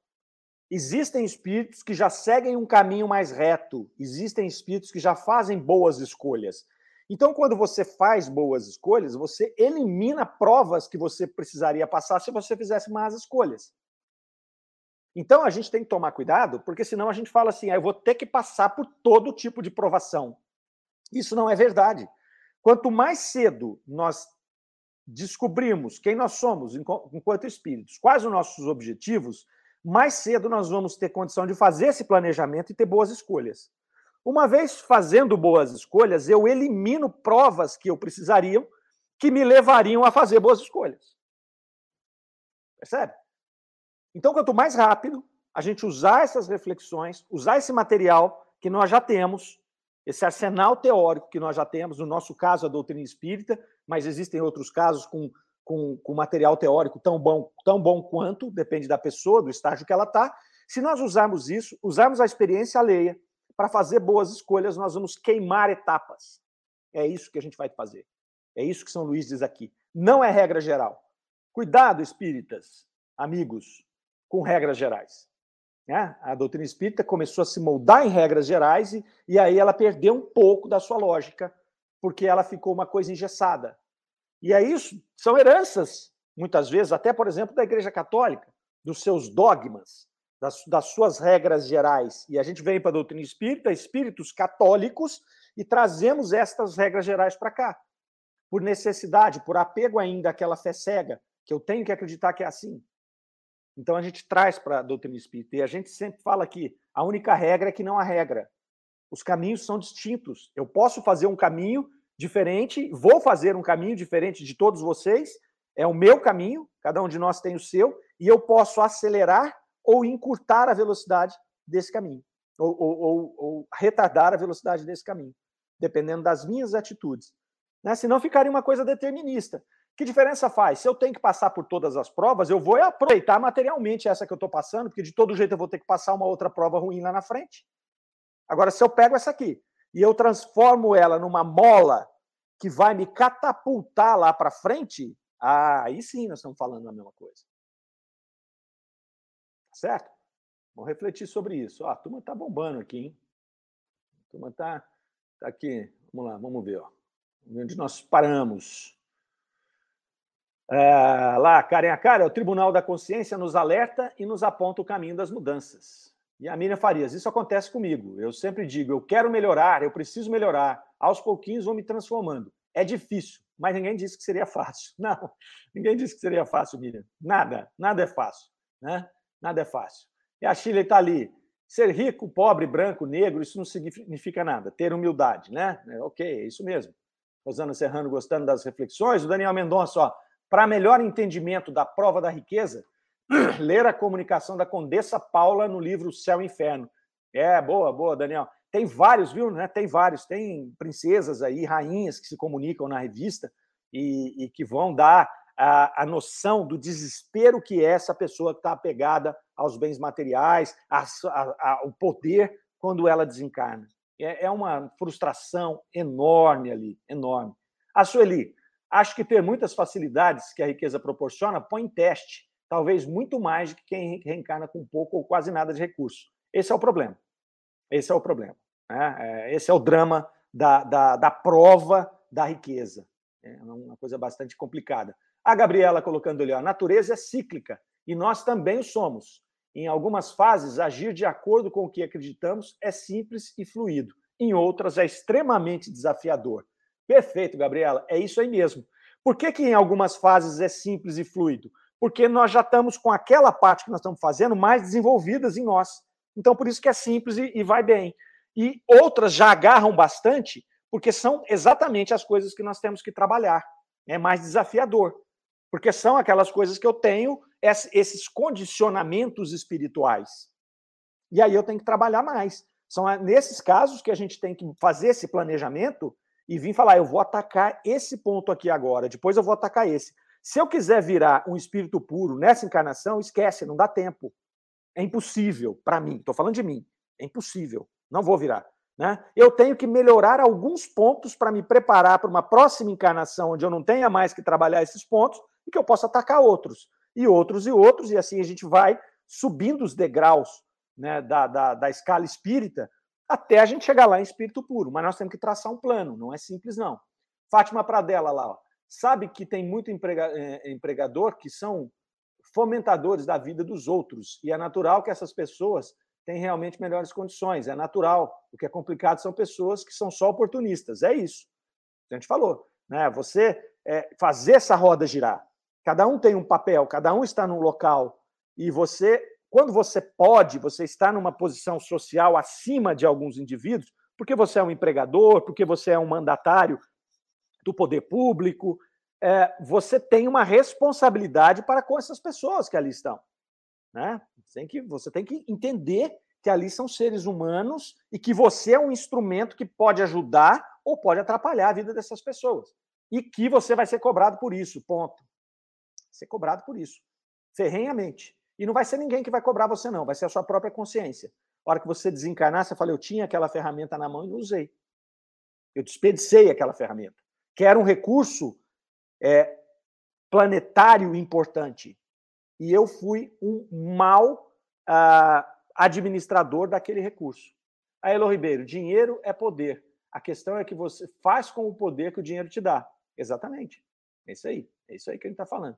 Existem espíritos que já seguem um caminho mais reto, existem espíritos que já fazem boas escolhas. Então, quando você faz boas escolhas, você elimina provas que você precisaria passar se você fizesse más escolhas. Então, a gente tem que tomar cuidado, porque senão a gente fala assim: ah, eu vou ter que passar por todo tipo de provação. Isso não é verdade. Quanto mais cedo nós descobrimos quem nós somos enquanto espíritos, quais os nossos objetivos, mais cedo nós vamos ter condição de fazer esse planejamento e ter boas escolhas. Uma vez fazendo boas escolhas, eu elimino provas que eu precisaria que me levariam a fazer boas escolhas. Percebe? Então, quanto mais rápido a gente usar essas reflexões, usar esse material que nós já temos, esse arsenal teórico que nós já temos, no nosso caso, a doutrina espírita, mas existem outros casos com, com, com material teórico tão bom, tão bom quanto, depende da pessoa, do estágio que ela está. Se nós usarmos isso, usarmos a experiência alheia para fazer boas escolhas, nós vamos queimar etapas. É isso que a gente vai fazer. É isso que São Luís diz aqui. Não é regra geral. Cuidado, espíritas, amigos, com regras gerais. Né? A doutrina espírita começou a se moldar em regras gerais e, e aí ela perdeu um pouco da sua lógica, porque ela ficou uma coisa engessada. E é isso, são heranças, muitas vezes, até, por exemplo, da Igreja Católica, dos seus dogmas, das, das suas regras gerais. E a gente vem para a doutrina espírita, espíritos católicos, e trazemos estas regras gerais para cá, por necessidade, por apego ainda àquela fé cega, que eu tenho que acreditar que é assim. Então a gente traz para a doutrina espírita. E a gente sempre fala que a única regra é que não há regra. Os caminhos são distintos. Eu posso fazer um caminho diferente, vou fazer um caminho diferente de todos vocês, é o meu caminho, cada um de nós tem o seu, e eu posso acelerar ou encurtar a velocidade desse caminho, ou, ou, ou, ou retardar a velocidade desse caminho, dependendo das minhas atitudes. Né? Senão ficaria uma coisa determinista. Que diferença faz? Se eu tenho que passar por todas as provas, eu vou aproveitar materialmente essa que eu estou passando, porque de todo jeito eu vou ter que passar uma outra prova ruim lá na frente. Agora, se eu pego essa aqui e eu transformo ela numa mola que vai me catapultar lá para frente, ah, aí sim nós estamos falando a mesma coisa. Certo? Vamos refletir sobre isso. Ó, a turma está bombando aqui, hein? A turma está tá aqui. Vamos lá, vamos ver. Ó. Onde nós paramos. É, lá, Karen a cara, o Tribunal da Consciência nos alerta e nos aponta o caminho das mudanças. E a Miriam Farias, isso acontece comigo. Eu sempre digo, eu quero melhorar, eu preciso melhorar. Aos pouquinhos vou me transformando. É difícil, mas ninguém disse que seria fácil. (laughs) Não, ninguém disse que seria fácil, Miriam. Nada, nada é fácil. Né? Nada é fácil. E a Chile está ali. Ser rico, pobre, branco, negro, isso não significa nada. Ter humildade, né? É, ok, é isso mesmo. Rosana Serrano gostando das reflexões. O Daniel Mendonça, ó, para melhor entendimento da prova da riqueza, (clears throat) ler a comunicação da Condessa Paula no livro Céu e Inferno. É, boa, boa, Daniel. Tem vários, viu? Né? Tem vários. Tem princesas aí, rainhas que se comunicam na revista e, e que vão dar a, a, noção do desespero que é essa pessoa que está apegada aos bens materiais, a, a, ao poder quando ela desencarna. É, é uma frustração enorme ali, enorme. A Sueli, Acho que ter muitas facilidades que a riqueza proporciona põe em teste, talvez muito mais do que quem reencarna com pouco ou quase nada de recurso. Esse é o problema. Esse é o problema. Né? É, esse é o drama da, da, da prova da riqueza. É uma coisa bastante complicada. A Gabriela colocando ali, ó, a natureza é cíclica e nós também o somos. Em algumas fases, agir de acordo com o que acreditamos é simples e fluido. Em outras, é extremamente desafiador. Perfeito, Gabriela. É isso aí mesmo. Por que, que em algumas fases é simples e fluido? Porque nós já estamos com aquela parte que nós estamos fazendo mais desenvolvidas em nós. Então, por isso que é simples e, e vai bem. E outras já agarram bastante, porque são exatamente as coisas que nós temos que trabalhar. É mais desafiador. Porque são aquelas coisas que eu tenho, esses condicionamentos espirituais. E aí eu tenho que trabalhar mais. São nesses casos que a gente tem que fazer esse planejamento e vir falar: eu vou atacar esse ponto aqui agora, depois eu vou atacar esse. Se eu quiser virar um espírito puro nessa encarnação, esquece, não dá tempo. É impossível para mim. Estou falando de mim. É impossível. Não vou virar. Né? Eu tenho que melhorar alguns pontos para me preparar para uma próxima encarnação onde eu não tenha mais que trabalhar esses pontos e que eu possa atacar outros, e outros e outros, e assim a gente vai subindo os degraus né, da, da, da escala espírita até a gente chegar lá em espírito puro. Mas nós temos que traçar um plano, não é simples, não. Fátima Pradella lá, ó, sabe que tem muito emprega, eh, empregador que são fomentadores da vida dos outros, e é natural que essas pessoas tenham realmente melhores condições, é natural. O que é complicado são pessoas que são só oportunistas, é isso. A gente falou, né? Você é, fazer essa roda girar. Cada um tem um papel, cada um está num local e você, quando você pode, você está numa posição social acima de alguns indivíduos, porque você é um empregador, porque você é um mandatário do poder público, é, você tem uma responsabilidade para com essas pessoas que ali estão. Né? Tem que, você tem que entender que ali são seres humanos e que você é um instrumento que pode ajudar ou pode atrapalhar a vida dessas pessoas. E que você vai ser cobrado por isso, ponto ser cobrado por isso, ferrenhamente. E não vai ser ninguém que vai cobrar você, não, vai ser a sua própria consciência. A hora que você desencarnar, você fala, eu tinha aquela ferramenta na mão e não usei. Eu desperdicei aquela ferramenta, que era um recurso é, planetário importante. E eu fui um mau ah, administrador daquele recurso. Aí, Elo Ribeiro, dinheiro é poder. A questão é que você faz com o poder que o dinheiro te dá. Exatamente. É isso aí. É isso aí que ele está falando.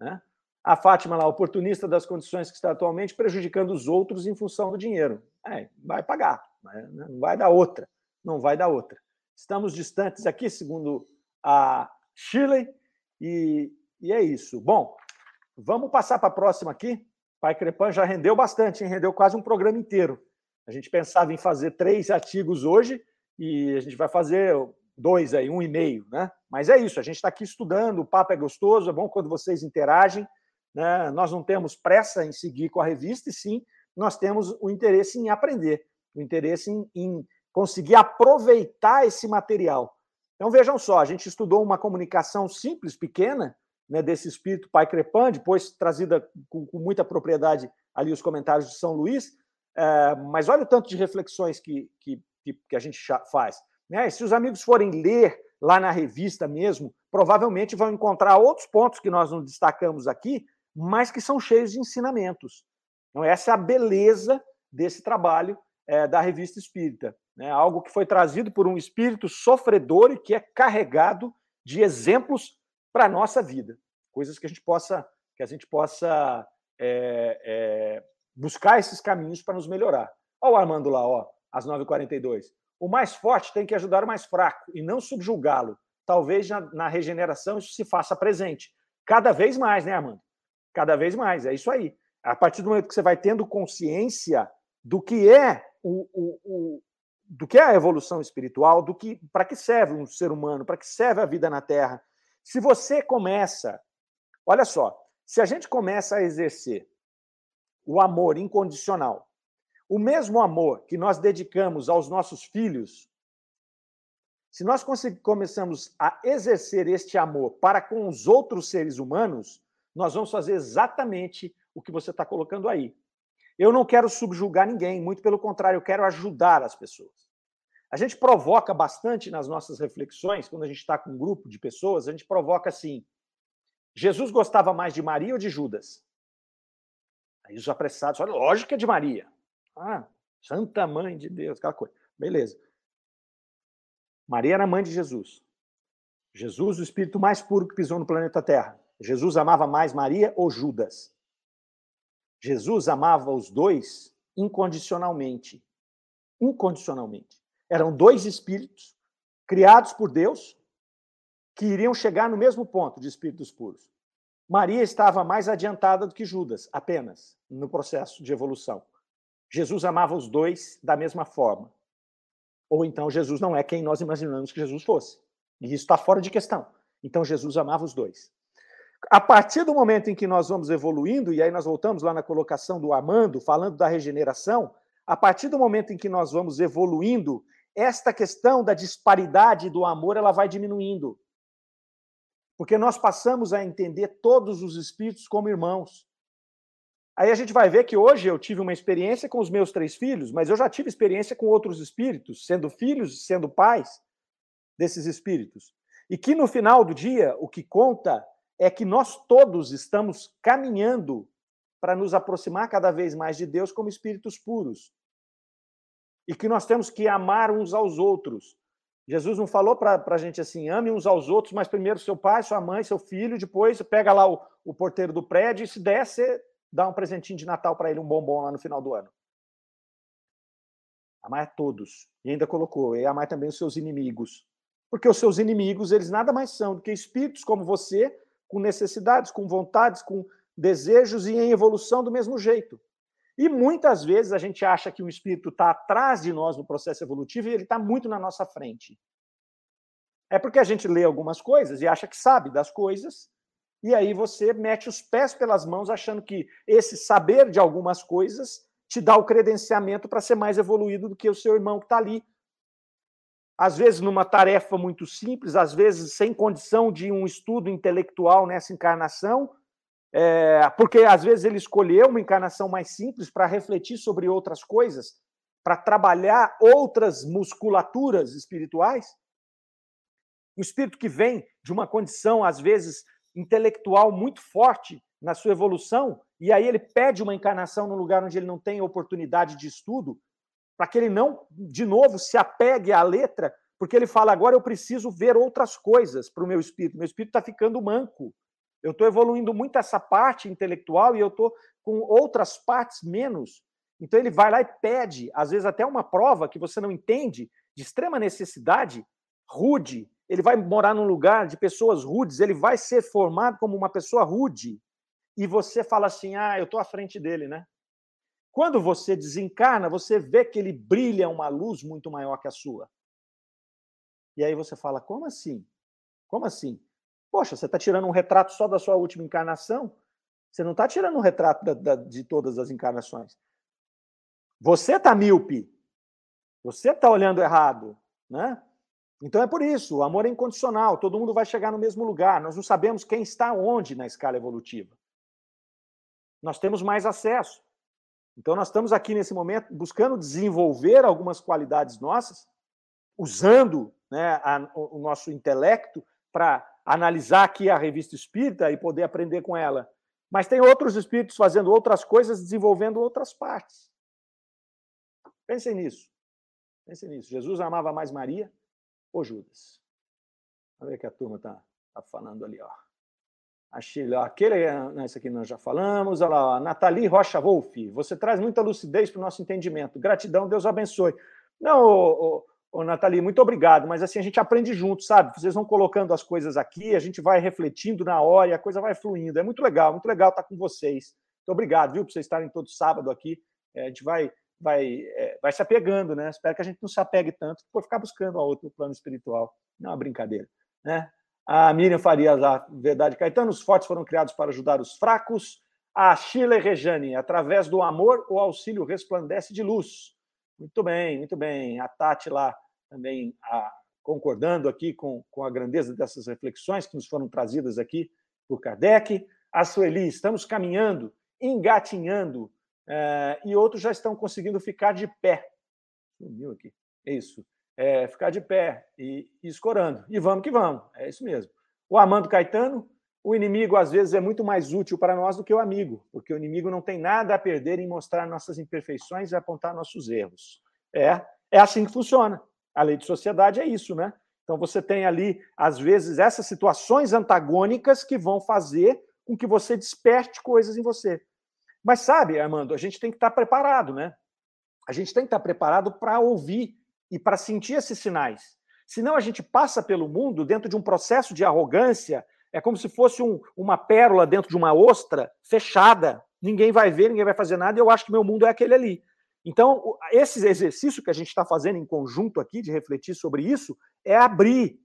Né? A Fátima lá, oportunista das condições que está atualmente, prejudicando os outros em função do dinheiro. É, vai pagar, né? não vai dar outra. Não vai dar outra. Estamos distantes aqui, segundo a Shirley, e, e é isso. Bom, vamos passar para a próxima aqui. Pai Crepan já rendeu bastante, hein? rendeu quase um programa inteiro. A gente pensava em fazer três artigos hoje e a gente vai fazer dois aí, um e meio, né? Mas é isso, a gente está aqui estudando, o papo é gostoso, é bom quando vocês interagem. Né? Nós não temos pressa em seguir com a revista, e sim, nós temos o interesse em aprender, o interesse em, em conseguir aproveitar esse material. Então vejam só, a gente estudou uma comunicação simples, pequena, né, desse espírito Pai Crepan, depois trazida com, com, muita propriedade ali os comentários de São Luís, é, mas olha o tanto de reflexões que, que, que a gente faz. Né? Se os amigos forem ler lá na revista mesmo, provavelmente vão encontrar outros pontos que nós não destacamos aqui, mas que são cheios de ensinamentos. Então, essa é a beleza desse trabalho é, da revista espírita. Né? Algo que foi trazido por um espírito sofredor e que é carregado de exemplos para a nossa vida. Coisas que a gente possa, que a gente possa é, é, buscar esses caminhos para nos melhorar. Olha o Armando lá, ó, às 9h42. O mais forte tem que ajudar o mais fraco e não subjugá-lo. Talvez na, na, regeneração isso se faça presente. Cada vez mais, né, Armando? Cada vez mais, é isso aí. A partir do momento que você vai tendo consciência do que é o, o, o do que é a evolução espiritual, do que para que serve um ser humano, para que serve a vida na Terra. Se você começa, olha só, se a gente começa a exercer o amor incondicional, o mesmo amor que nós dedicamos aos nossos filhos, se nós começamos a exercer este amor para com os outros seres humanos, nós vamos fazer exatamente o que você está colocando aí. Eu não quero subjugar ninguém, muito pelo contrário, eu quero ajudar as pessoas. A gente provoca bastante nas nossas reflexões, quando a gente está com um grupo de pessoas, a gente provoca assim: Jesus gostava mais de Maria ou de Judas? Aí os apressados falam, lógico que é de Maria. Ah, Santa Mãe de Deus, aquela coisa. Beleza. Maria era mãe de Jesus. Jesus, o espírito mais puro que pisou no planeta Terra. Jesus amava mais Maria ou Judas? Jesus amava os dois incondicionalmente. Incondicionalmente. Eram dois espíritos criados por Deus que iriam chegar no mesmo ponto de espíritos puros. Maria estava mais adiantada do que Judas, apenas, no processo de evolução. Jesus amava os dois da mesma forma. Ou então Jesus não é quem nós imaginamos que Jesus fosse. E isso está fora de questão. Então Jesus amava os dois. A partir do momento em que nós vamos evoluindo, e aí nós voltamos lá na colocação do Amando, falando da regeneração, a partir do momento em que nós vamos evoluindo, esta questão da disparidade do amor ela vai diminuindo. Porque nós passamos a entender todos os espíritos como irmãos. Aí a gente vai ver que hoje eu tive uma experiência com os meus três filhos, mas eu já tive experiência com outros espíritos, sendo filhos, sendo pais desses espíritos. E que no final do dia, o que conta é que nós todos estamos caminhando para nos aproximar cada vez mais de Deus como espíritos puros e que nós temos que amar uns aos outros. Jesus não falou para a gente assim, ame uns aos outros, mas primeiro seu pai, sua mãe, seu filho, depois pega lá o, o porteiro do prédio e se der, você dá um presentinho de Natal para ele, um bombom lá no final do ano. Amar a todos. E ainda colocou, e amar também os seus inimigos. Porque os seus inimigos, eles nada mais são do que espíritos como você, com necessidades, com vontades, com desejos e em evolução do mesmo jeito. E muitas vezes a gente acha que o espírito está atrás de nós no processo evolutivo e ele está muito na nossa frente. É porque a gente lê algumas coisas e acha que sabe das coisas, e aí você mete os pés pelas mãos achando que esse saber de algumas coisas te dá o credenciamento para ser mais evoluído do que o seu irmão que está ali. Às vezes numa tarefa muito simples, às vezes sem condição de um estudo intelectual nessa encarnação, é, porque às vezes ele escolheu uma encarnação mais simples para refletir sobre outras coisas, para trabalhar outras musculaturas espirituais. O espírito que vem de uma condição, às vezes, intelectual muito forte na sua evolução, e aí ele pede uma encarnação num lugar onde ele não tem oportunidade de estudo, para que ele não, de novo, se apegue à letra, porque ele fala: agora eu preciso ver outras coisas para o meu espírito. Meu espírito está ficando manco. Eu estou evoluindo muito essa parte intelectual e eu estou com outras partes menos. Então ele vai lá e pede, às vezes até uma prova que você não entende, de extrema necessidade, rude. Ele vai morar num lugar de pessoas rudes, ele vai ser formado como uma pessoa rude. E você fala assim: ah, eu estou à frente dele, né? Quando você desencarna, você vê que ele brilha uma luz muito maior que a sua. E aí você fala: como assim? Como assim? Poxa, você está tirando um retrato só da sua última encarnação? Você não está tirando um retrato da, da, de todas as encarnações. Você está míope. Você está olhando errado. Né? Então é por isso, o amor é incondicional, todo mundo vai chegar no mesmo lugar. Nós não sabemos quem está onde na escala evolutiva. Nós temos mais acesso. Então nós estamos aqui nesse momento buscando desenvolver algumas qualidades nossas, usando né, a, o nosso intelecto para analisar aqui a revista espírita e poder aprender com ela. Mas tem outros espíritos fazendo outras coisas, desenvolvendo outras partes. Pensem nisso. Pensem nisso. Jesus amava mais Maria ou Judas? Olha que a turma está tá falando ali. Ó. Achei lá. Aquele, não, esse aqui nós já falamos. Olha lá, Nathalie Rocha Wolff. Você traz muita lucidez para o nosso entendimento. Gratidão, Deus abençoe. Não, ô, Ô, Nathalie, muito obrigado, mas assim a gente aprende junto, sabe? Vocês vão colocando as coisas aqui, a gente vai refletindo na hora e a coisa vai fluindo. É muito legal, muito legal estar com vocês. Muito obrigado, viu, por vocês estarem todo sábado aqui. É, a gente vai, vai, é, vai se apegando, né? Espero que a gente não se apegue tanto por ficar buscando a outro plano espiritual. Não é uma brincadeira, né? A Miriam Farias, a verdade, Caetano, os fortes foram criados para ajudar os fracos. A Sheila Rejane, através do amor, o auxílio resplandece de luz. Muito bem, muito bem. A Tati lá também a, concordando aqui com, com a grandeza dessas reflexões que nos foram trazidas aqui por Kardec. A Sueli, estamos caminhando, engatinhando, é, e outros já estão conseguindo ficar de pé. Sumiu aqui. É isso. É, ficar de pé e, e escorando. E vamos que vamos. É isso mesmo. O Amando Caetano, o inimigo às vezes é muito mais útil para nós do que o amigo, porque o inimigo não tem nada a perder em mostrar nossas imperfeições e apontar nossos erros. É, é assim que funciona. A lei de sociedade é isso, né? Então você tem ali, às vezes, essas situações antagônicas que vão fazer com que você desperte coisas em você. Mas sabe, Armando, a gente tem que estar preparado, né? A gente tem que estar preparado para ouvir e para sentir esses sinais. Senão a gente passa pelo mundo dentro de um processo de arrogância, é como se fosse um, uma pérola dentro de uma ostra fechada. Ninguém vai ver, ninguém vai fazer nada, e eu acho que meu mundo é aquele ali. Então, esse exercício que a gente está fazendo em conjunto aqui, de refletir sobre isso, é abrir,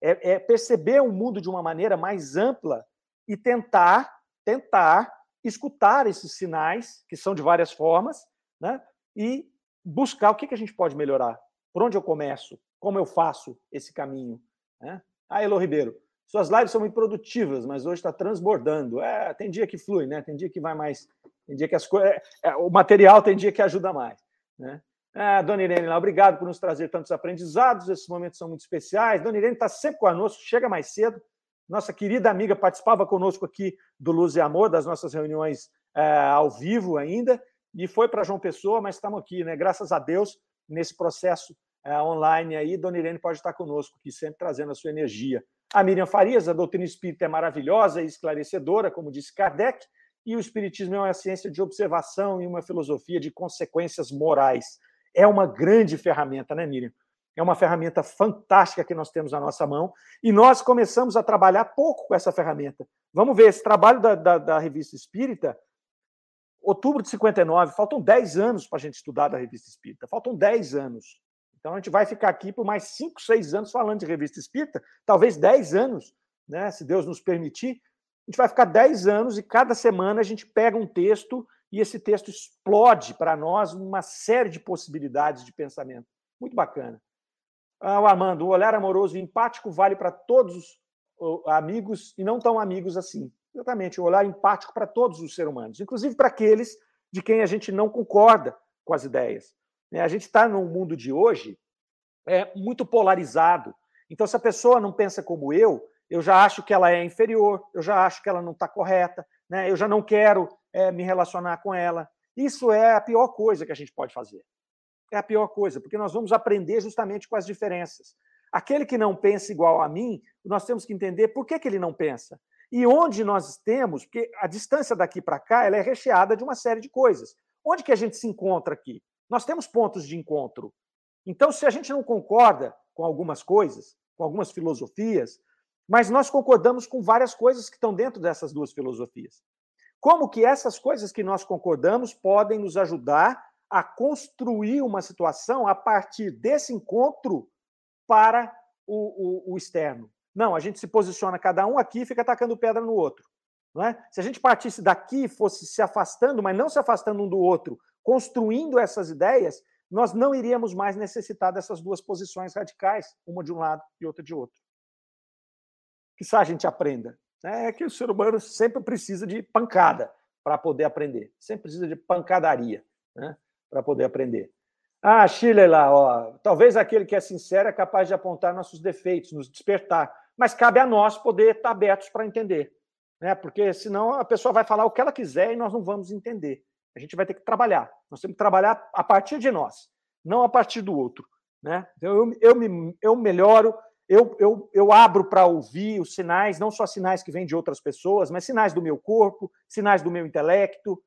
é, é perceber o mundo de uma maneira mais ampla e tentar, tentar escutar esses sinais, que são de várias formas, né? e buscar o que, que a gente pode melhorar. Por onde eu começo? Como eu faço esse caminho? Né? Ah, Elo Ribeiro, suas lives são muito produtivas, mas hoje está transbordando. É, tem dia que flui, né? Tem dia que vai mais. Tem dia que as coisas. É, é, o material tem dia que ajuda mais. Né? Ah, Dona Irene, obrigado por nos trazer tantos aprendizados. Esses momentos são muito especiais. Dona Irene está sempre conosco, chega mais cedo. Nossa querida amiga participava conosco aqui do Luz e Amor, das nossas reuniões é, ao vivo ainda, e foi para João Pessoa, mas estamos aqui, né? Graças a Deus, nesse processo online aí, Dona Irene pode estar conosco aqui, sempre trazendo a sua energia. A Miriam Farias, a doutrina espírita é maravilhosa e esclarecedora, como disse Kardec, e o espiritismo é uma ciência de observação e uma filosofia de consequências morais. É uma grande ferramenta, né, Miriam? É uma ferramenta fantástica que nós temos na nossa mão e nós começamos a trabalhar pouco com essa ferramenta. Vamos ver, esse trabalho da, da, da Revista Espírita, outubro de 59, faltam 10 anos para a gente estudar da Revista Espírita, faltam 10 anos. Então a gente vai ficar aqui por mais 5, 6 anos falando de Revista Espírita, talvez 10 anos, né, se Deus nos permitir. A gente vai ficar 10 anos e cada semana a gente pega um texto e esse texto explode para nós uma série de possibilidades de pensamento. Muito bacana. Ah, o Armando, o olhar amoroso e empático vale para todos os amigos e não tão amigos assim. Exatamente, o olhar empático para todos os seres humanos, inclusive para aqueles de quem a gente não concorda com as ideias. Né, a gente está no mundo de hoje é muito polarizado. Então, se a pessoa não pensa como eu, eu já acho que ela é inferior, eu já acho que ela não está correta, né? eu já não quero é, me relacionar com ela. Isso é a pior coisa que a gente pode fazer é a pior coisa, porque nós vamos aprender justamente com as diferenças. Aquele que não pensa igual a mim, nós temos que entender por que, que ele não pensa. E onde nós temos, porque a distância daqui para cá ela é recheada de uma série de coisas. Onde que a gente se encontra aqui? Nós temos pontos de encontro. Então, se a gente não concorda com algumas coisas, com algumas filosofias, mas nós concordamos com várias coisas que estão dentro dessas duas filosofias. Como que essas coisas que nós concordamos podem nos ajudar a construir uma situação a partir desse encontro para o, o, o externo. Não, a gente se posiciona cada um aqui e fica atacando pedra no outro. É? Se a gente partisse daqui, fosse se afastando, mas não se afastando um do outro, construindo essas ideias, nós não iríamos mais necessitar dessas duas posições radicais, uma de um lado e outra de outro. Que a gente aprenda. É que o ser humano sempre precisa de pancada para poder aprender, sempre precisa de pancadaria. Né? para poder aprender. Ah, Chile lá, ó, talvez aquele que é sincero é capaz de apontar nossos defeitos, nos despertar, mas cabe a nós poder estar abertos para entender, né? Porque senão a pessoa vai falar o que ela quiser e nós não vamos entender. A gente vai ter que trabalhar. Nós temos que trabalhar a partir de nós, não a partir do outro, né? Então eu, eu me eu melhoro, eu, eu, eu abro para ouvir os sinais, não só sinais que vêm de outras pessoas, mas sinais do meu corpo, sinais do meu intelecto,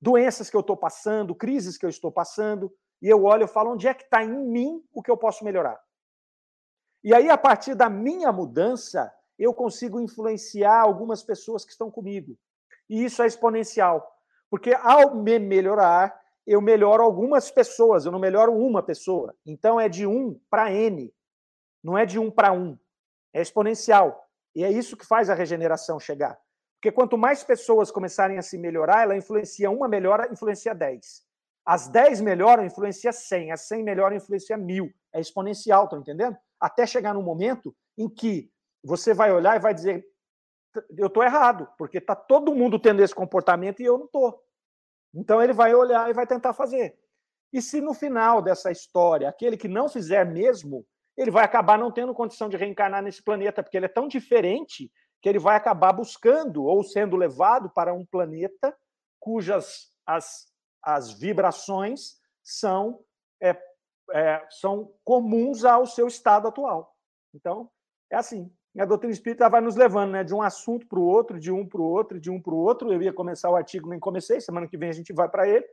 doenças que eu estou passando, crises que eu estou passando, e eu olho e falo onde é que está em mim o que eu posso melhorar. E aí, a partir da minha mudança, eu consigo influenciar algumas pessoas que estão comigo. E isso é exponencial. Porque ao me melhorar, eu melhoro algumas pessoas, eu não melhoro uma pessoa. Então é de um para N, não é de um para um. É exponencial. E é isso que faz a regeneração chegar. Porque quanto mais pessoas começarem a se melhorar, ela influencia uma melhora, influencia 10. As 10 melhoram, influencia 100. As 100 melhoram, influencia 1000. É exponencial, estão entendendo? Até chegar no momento em que você vai olhar e vai dizer: eu estou errado, porque está todo mundo tendo esse comportamento e eu não estou. Então ele vai olhar e vai tentar fazer. E se no final dessa história, aquele que não fizer mesmo, ele vai acabar não tendo condição de reencarnar nesse planeta, porque ele é tão diferente que ele vai acabar buscando ou sendo levado para um planeta cujas as, as vibrações são, é, é, são comuns ao seu estado atual. Então, é assim. A doutrina espírita vai nos levando né, de um assunto para o outro, de um para o outro, de um para o outro. Eu ia começar o artigo, nem comecei, semana que vem a gente vai para ele.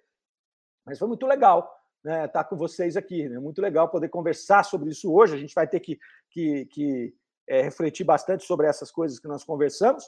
Mas foi muito legal né, estar com vocês aqui. Né? Muito legal poder conversar sobre isso hoje. A gente vai ter que, que, que é, refletir bastante sobre essas coisas que nós conversamos.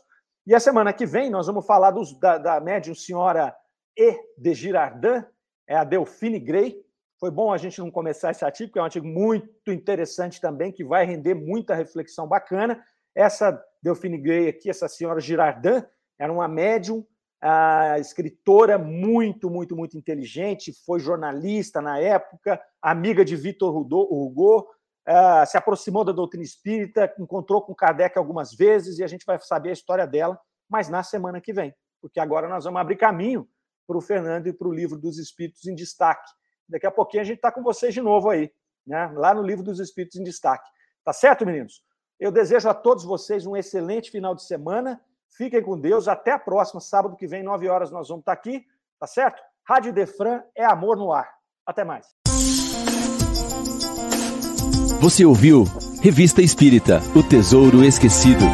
E a semana que vem nós vamos falar dos, da, da médium senhora E. de Girardin, é a Delphine Gray. Foi bom a gente não começar esse artigo, porque é um artigo muito interessante também, que vai render muita reflexão bacana. Essa Delphine Gray aqui, essa senhora Girardin, era uma médium, a escritora muito, muito, muito inteligente, foi jornalista na época, amiga de Vitor Hugo, uh, se aproximou da doutrina espírita, encontrou com Kardec algumas vezes e a gente vai saber a história dela, mas na semana que vem, porque agora nós vamos abrir caminho para o Fernando e para o livro dos Espíritos em Destaque. Daqui a pouquinho a gente está com vocês de novo aí, né? lá no livro dos Espíritos em Destaque. Tá certo, meninos? Eu desejo a todos vocês um excelente final de semana. Fiquem com Deus. Até a próxima, sábado que vem, 9 horas, nós vamos estar aqui. Tá certo? Rádio Defran é amor no ar. Até mais. Você ouviu Revista Espírita O Tesouro Esquecido.